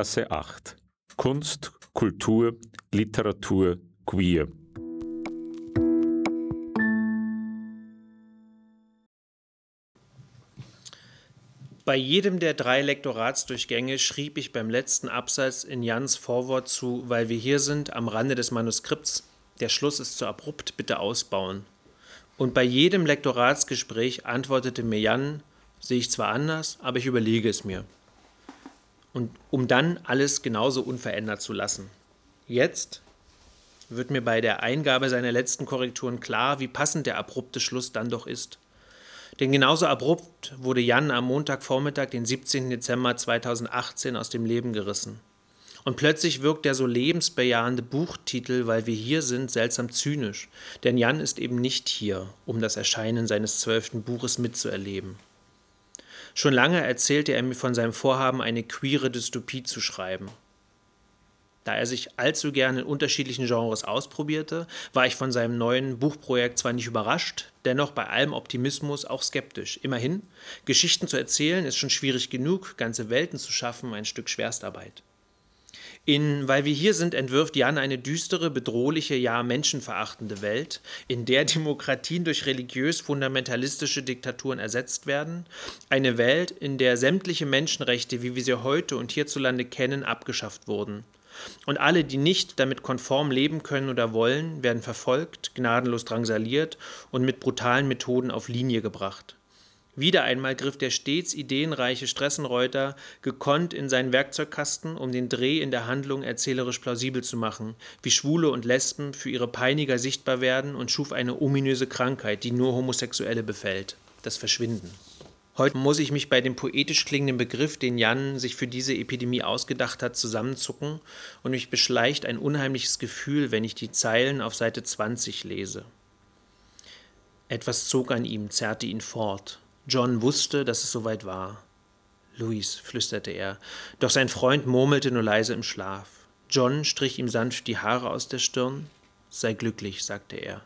Berggasse 8 Kunst, Kultur, Literatur, Queer. Bei jedem der drei Lektoratsdurchgänge schrieb ich beim letzten Absatz in Jans Vorwort zu, weil wir hier sind, am Rande des Manuskripts. Der Schluss ist zu abrupt, bitte ausbauen. Und bei jedem Lektoratsgespräch antwortete mir Jan, sehe ich zwar anders, aber ich überlege es mir und um dann alles genauso unverändert zu lassen. Jetzt wird mir bei der Eingabe seiner letzten Korrekturen klar, wie passend der abrupte Schluss dann doch ist. Denn genauso abrupt wurde Jan am Montagvormittag, den 17. Dezember 2018, aus dem Leben gerissen. Und plötzlich wirkt der so lebensbejahende Buchtitel, weil wir hier sind, seltsam zynisch. Denn Jan ist eben nicht hier, um das Erscheinen seines zwölften Buches mitzuerleben. Schon lange erzählte er mir von seinem Vorhaben, eine queere Dystopie zu schreiben. Da er sich allzu gerne in unterschiedlichen Genres ausprobierte, war ich von seinem neuen Buchprojekt zwar nicht überrascht, dennoch bei allem Optimismus auch skeptisch. Immerhin, Geschichten zu erzählen ist schon schwierig genug, ganze Welten zu schaffen ein Stück Schwerstarbeit. In Weil wir hier sind entwirft Jan eine düstere, bedrohliche, ja menschenverachtende Welt, in der Demokratien durch religiös-fundamentalistische Diktaturen ersetzt werden, eine Welt, in der sämtliche Menschenrechte, wie wir sie heute und hierzulande kennen, abgeschafft wurden. Und alle, die nicht damit konform leben können oder wollen, werden verfolgt, gnadenlos drangsaliert und mit brutalen Methoden auf Linie gebracht. Wieder einmal griff der stets ideenreiche Stressenreuter gekonnt in seinen Werkzeugkasten, um den Dreh in der Handlung erzählerisch plausibel zu machen, wie Schwule und Lesben für ihre Peiniger sichtbar werden und schuf eine ominöse Krankheit, die nur Homosexuelle befällt, das Verschwinden. Heute muss ich mich bei dem poetisch klingenden Begriff, den Jan sich für diese Epidemie ausgedacht hat, zusammenzucken und mich beschleicht ein unheimliches Gefühl, wenn ich die Zeilen auf Seite 20 lese. Etwas zog an ihm, zerrte ihn fort. John wusste, dass es soweit war. Louis, flüsterte er, doch sein Freund murmelte nur leise im Schlaf. John strich ihm sanft die Haare aus der Stirn. Sei glücklich, sagte er.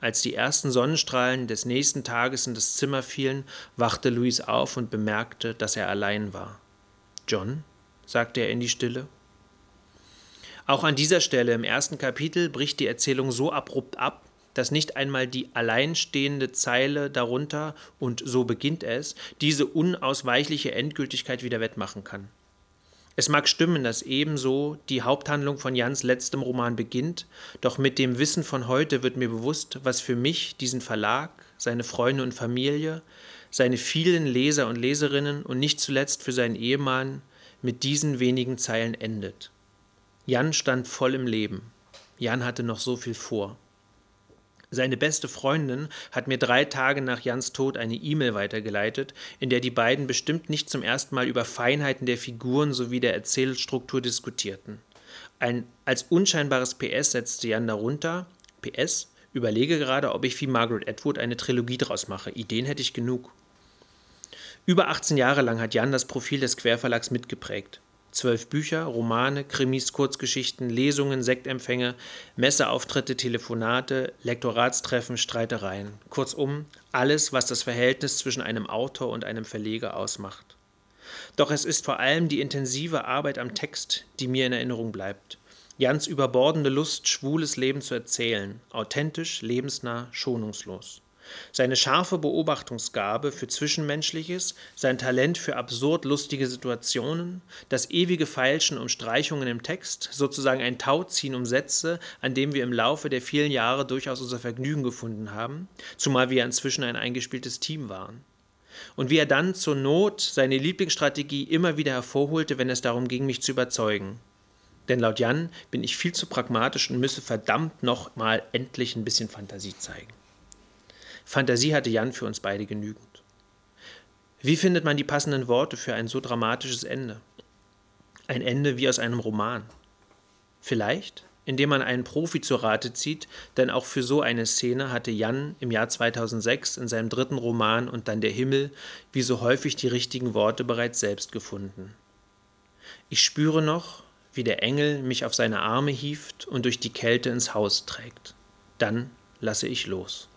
Als die ersten Sonnenstrahlen des nächsten Tages in das Zimmer fielen, wachte Louis auf und bemerkte, dass er allein war. John? sagte er in die Stille. Auch an dieser Stelle im ersten Kapitel bricht die Erzählung so abrupt ab, dass nicht einmal die alleinstehende Zeile darunter und so beginnt es, diese unausweichliche Endgültigkeit wieder wettmachen kann. Es mag stimmen, dass ebenso die Haupthandlung von Jans letztem Roman beginnt, doch mit dem Wissen von heute wird mir bewusst, was für mich diesen Verlag, seine Freunde und Familie, seine vielen Leser und Leserinnen und nicht zuletzt für seinen Ehemann mit diesen wenigen Zeilen endet. Jan stand voll im Leben. Jan hatte noch so viel vor. Seine beste Freundin hat mir drei Tage nach Jans Tod eine E-Mail weitergeleitet, in der die beiden bestimmt nicht zum ersten Mal über Feinheiten der Figuren sowie der Erzählstruktur diskutierten. Ein als unscheinbares PS setzte Jan darunter: PS, überlege gerade, ob ich wie Margaret Atwood eine Trilogie draus mache. Ideen hätte ich genug. Über 18 Jahre lang hat Jan das Profil des Querverlags mitgeprägt. Zwölf Bücher, Romane, Krimis, Kurzgeschichten, Lesungen, Sektempfänge, Messeauftritte, Telefonate, Lektoratstreffen, Streitereien. Kurzum, alles, was das Verhältnis zwischen einem Autor und einem Verleger ausmacht. Doch es ist vor allem die intensive Arbeit am Text, die mir in Erinnerung bleibt. Jans überbordende Lust, schwules Leben zu erzählen, authentisch, lebensnah, schonungslos. Seine scharfe Beobachtungsgabe für Zwischenmenschliches, sein Talent für absurd lustige Situationen, das ewige Feilschen um Streichungen im Text, sozusagen ein Tauziehen um Sätze, an dem wir im Laufe der vielen Jahre durchaus unser Vergnügen gefunden haben, zumal wir inzwischen ein eingespieltes Team waren. Und wie er dann zur Not seine Lieblingsstrategie immer wieder hervorholte, wenn es darum ging, mich zu überzeugen. Denn laut Jan bin ich viel zu pragmatisch und müsse verdammt noch mal endlich ein bisschen Fantasie zeigen. Fantasie hatte Jan für uns beide genügend. Wie findet man die passenden Worte für ein so dramatisches Ende? Ein Ende wie aus einem Roman. Vielleicht, indem man einen Profi zur Rate zieht, denn auch für so eine Szene hatte Jan im Jahr 2006 in seinem dritten Roman Und dann der Himmel wie so häufig die richtigen Worte bereits selbst gefunden. Ich spüre noch, wie der Engel mich auf seine Arme hieft und durch die Kälte ins Haus trägt. Dann lasse ich los.